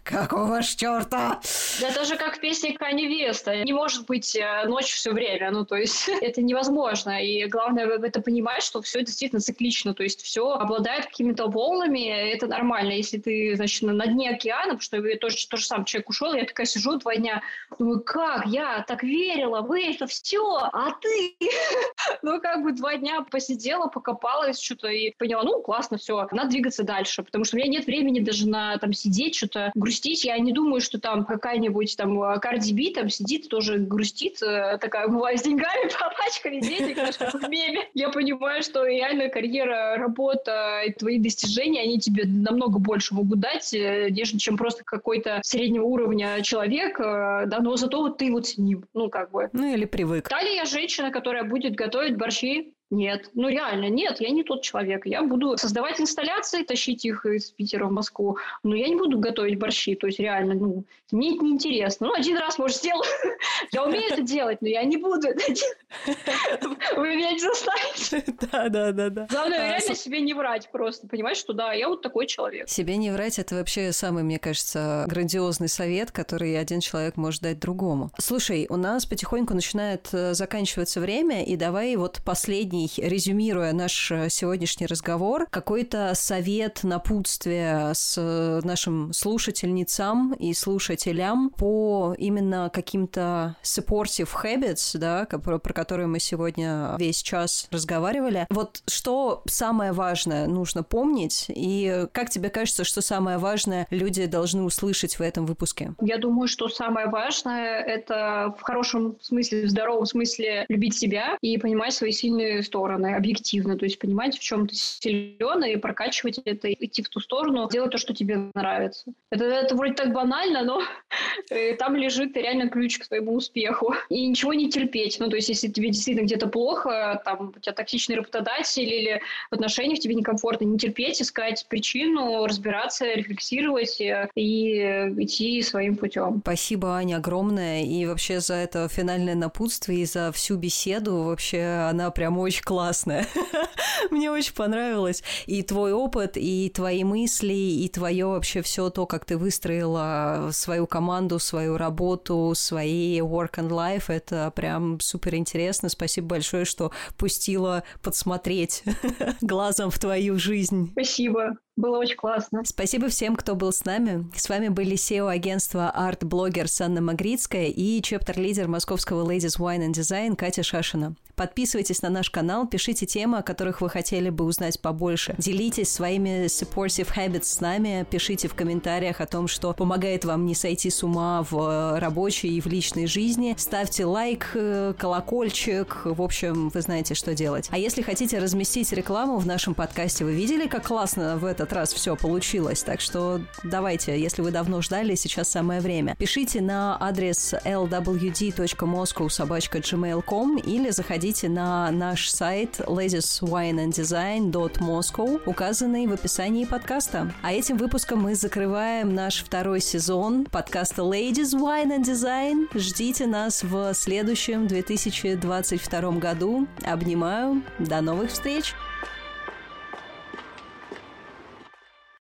Speaker 1: Какого ж черта?
Speaker 2: Да даже как в песне Кани Веста. Не может быть э, ночь все время. Ну, то есть это невозможно. И главное это понимать, что все действительно циклично. То есть все обладает какими-то волнами. Это нормально. Если ты, значит, на дне океана, потому что я тоже, то же самое человек ушел, я такая сижу два дня, думаю, как я так верила в это все, а ты? ну, как бы два дня посидела, покопалась что-то и поняла, ну, классно, все, надо двигаться дальше, потому что у меня нет времени даже на там сидеть, что-то грустить грустить. Я не думаю, что там какая-нибудь там Карди Би там сидит, тоже грустит, э, такая бывает с деньгами, папачками денег, в меме. Я понимаю, что реально карьера, работа и твои достижения, они тебе намного больше могут дать, э, нежели чем просто какой-то среднего уровня человек, э, да, но зато вот ты вот с ним, ну, как бы.
Speaker 1: Ну, или привык.
Speaker 2: Далее я женщина, которая будет готовить борщи нет, ну реально, нет, я не тот человек. Я буду создавать инсталляции, тащить их из Питера в Москву, но я не буду готовить борщи. То есть реально, ну, мне это неинтересно. Ну, один раз, может, сделаю. Я умею это делать, но я не буду это делать. Вы меня не заставите.
Speaker 1: Да, да, да, да.
Speaker 2: Главное, а, реально себе не врать просто. Понимаешь, что да, я вот такой человек.
Speaker 1: Себе не врать – это вообще самый, мне кажется, грандиозный совет, который один человек может дать другому. Слушай, у нас потихоньку начинает э, заканчиваться время, и давай вот последний последний, резюмируя наш э, сегодняшний разговор, какой-то совет, напутствие с э, нашим слушательницам и слушателям по именно каким-то supportive habits, да, про, про которые мы сегодня весь час разговаривали. Вот что самое важное нужно помнить, и как тебе кажется, что самое важное люди должны услышать в этом выпуске?
Speaker 2: Я думаю, что самое важное — это в хорошем смысле, в здоровом смысле любить себя и понимать свои сильные стороны объективно, то есть понимать, в чем ты силен, и прокачивать это, идти в ту сторону, делать то, что тебе нравится. Это, это вроде так банально, но э, там лежит реально ключ к своему успеху. И ничего не терпеть. Ну, то есть, если тебе действительно где-то плохо, там, у тебя токсичный работодатель или в отношениях тебе некомфортно, не терпеть, искать причину, разбираться, рефлексировать э, и идти своим путем.
Speaker 1: Спасибо, Аня, огромное. И вообще за это финальное напутствие и за всю беседу. Вообще она прям очень очень классная. Мне очень понравилось. И твой опыт, и твои мысли, и твое вообще все то, как ты выстроила свою команду, свою работу, свои work and life, это прям супер интересно. Спасибо большое, что пустила подсмотреть глазом в твою жизнь.
Speaker 2: Спасибо. Было очень классно.
Speaker 1: Спасибо всем, кто был с нами. С вами были SEO-агентства арт-блогер Санна Магрицкая и чептер-лидер московского Ladies Wine and Design Катя Шашина. Подписывайтесь на наш канал, пишите темы, о которых вы хотели бы узнать побольше. Делитесь своими supportive habits с нами, пишите в комментариях о том, что помогает вам не сойти с ума в рабочей и в личной жизни. Ставьте лайк, э, колокольчик, в общем, вы знаете, что делать. А если хотите разместить рекламу в нашем подкасте, вы видели, как классно в этот раз все получилось, так что давайте, если вы давно ждали, сейчас самое время. Пишите на адрес lwd.moscow.gmail.com или заходите на наш сайт ladieswineanddesign.moscow, указанный в описании подкаста. А этим выпуском мы закрываем наш второй сезон подкаста Ladies Wine and Design. Ждите нас в следующем 2022 году. Обнимаю. До новых встреч!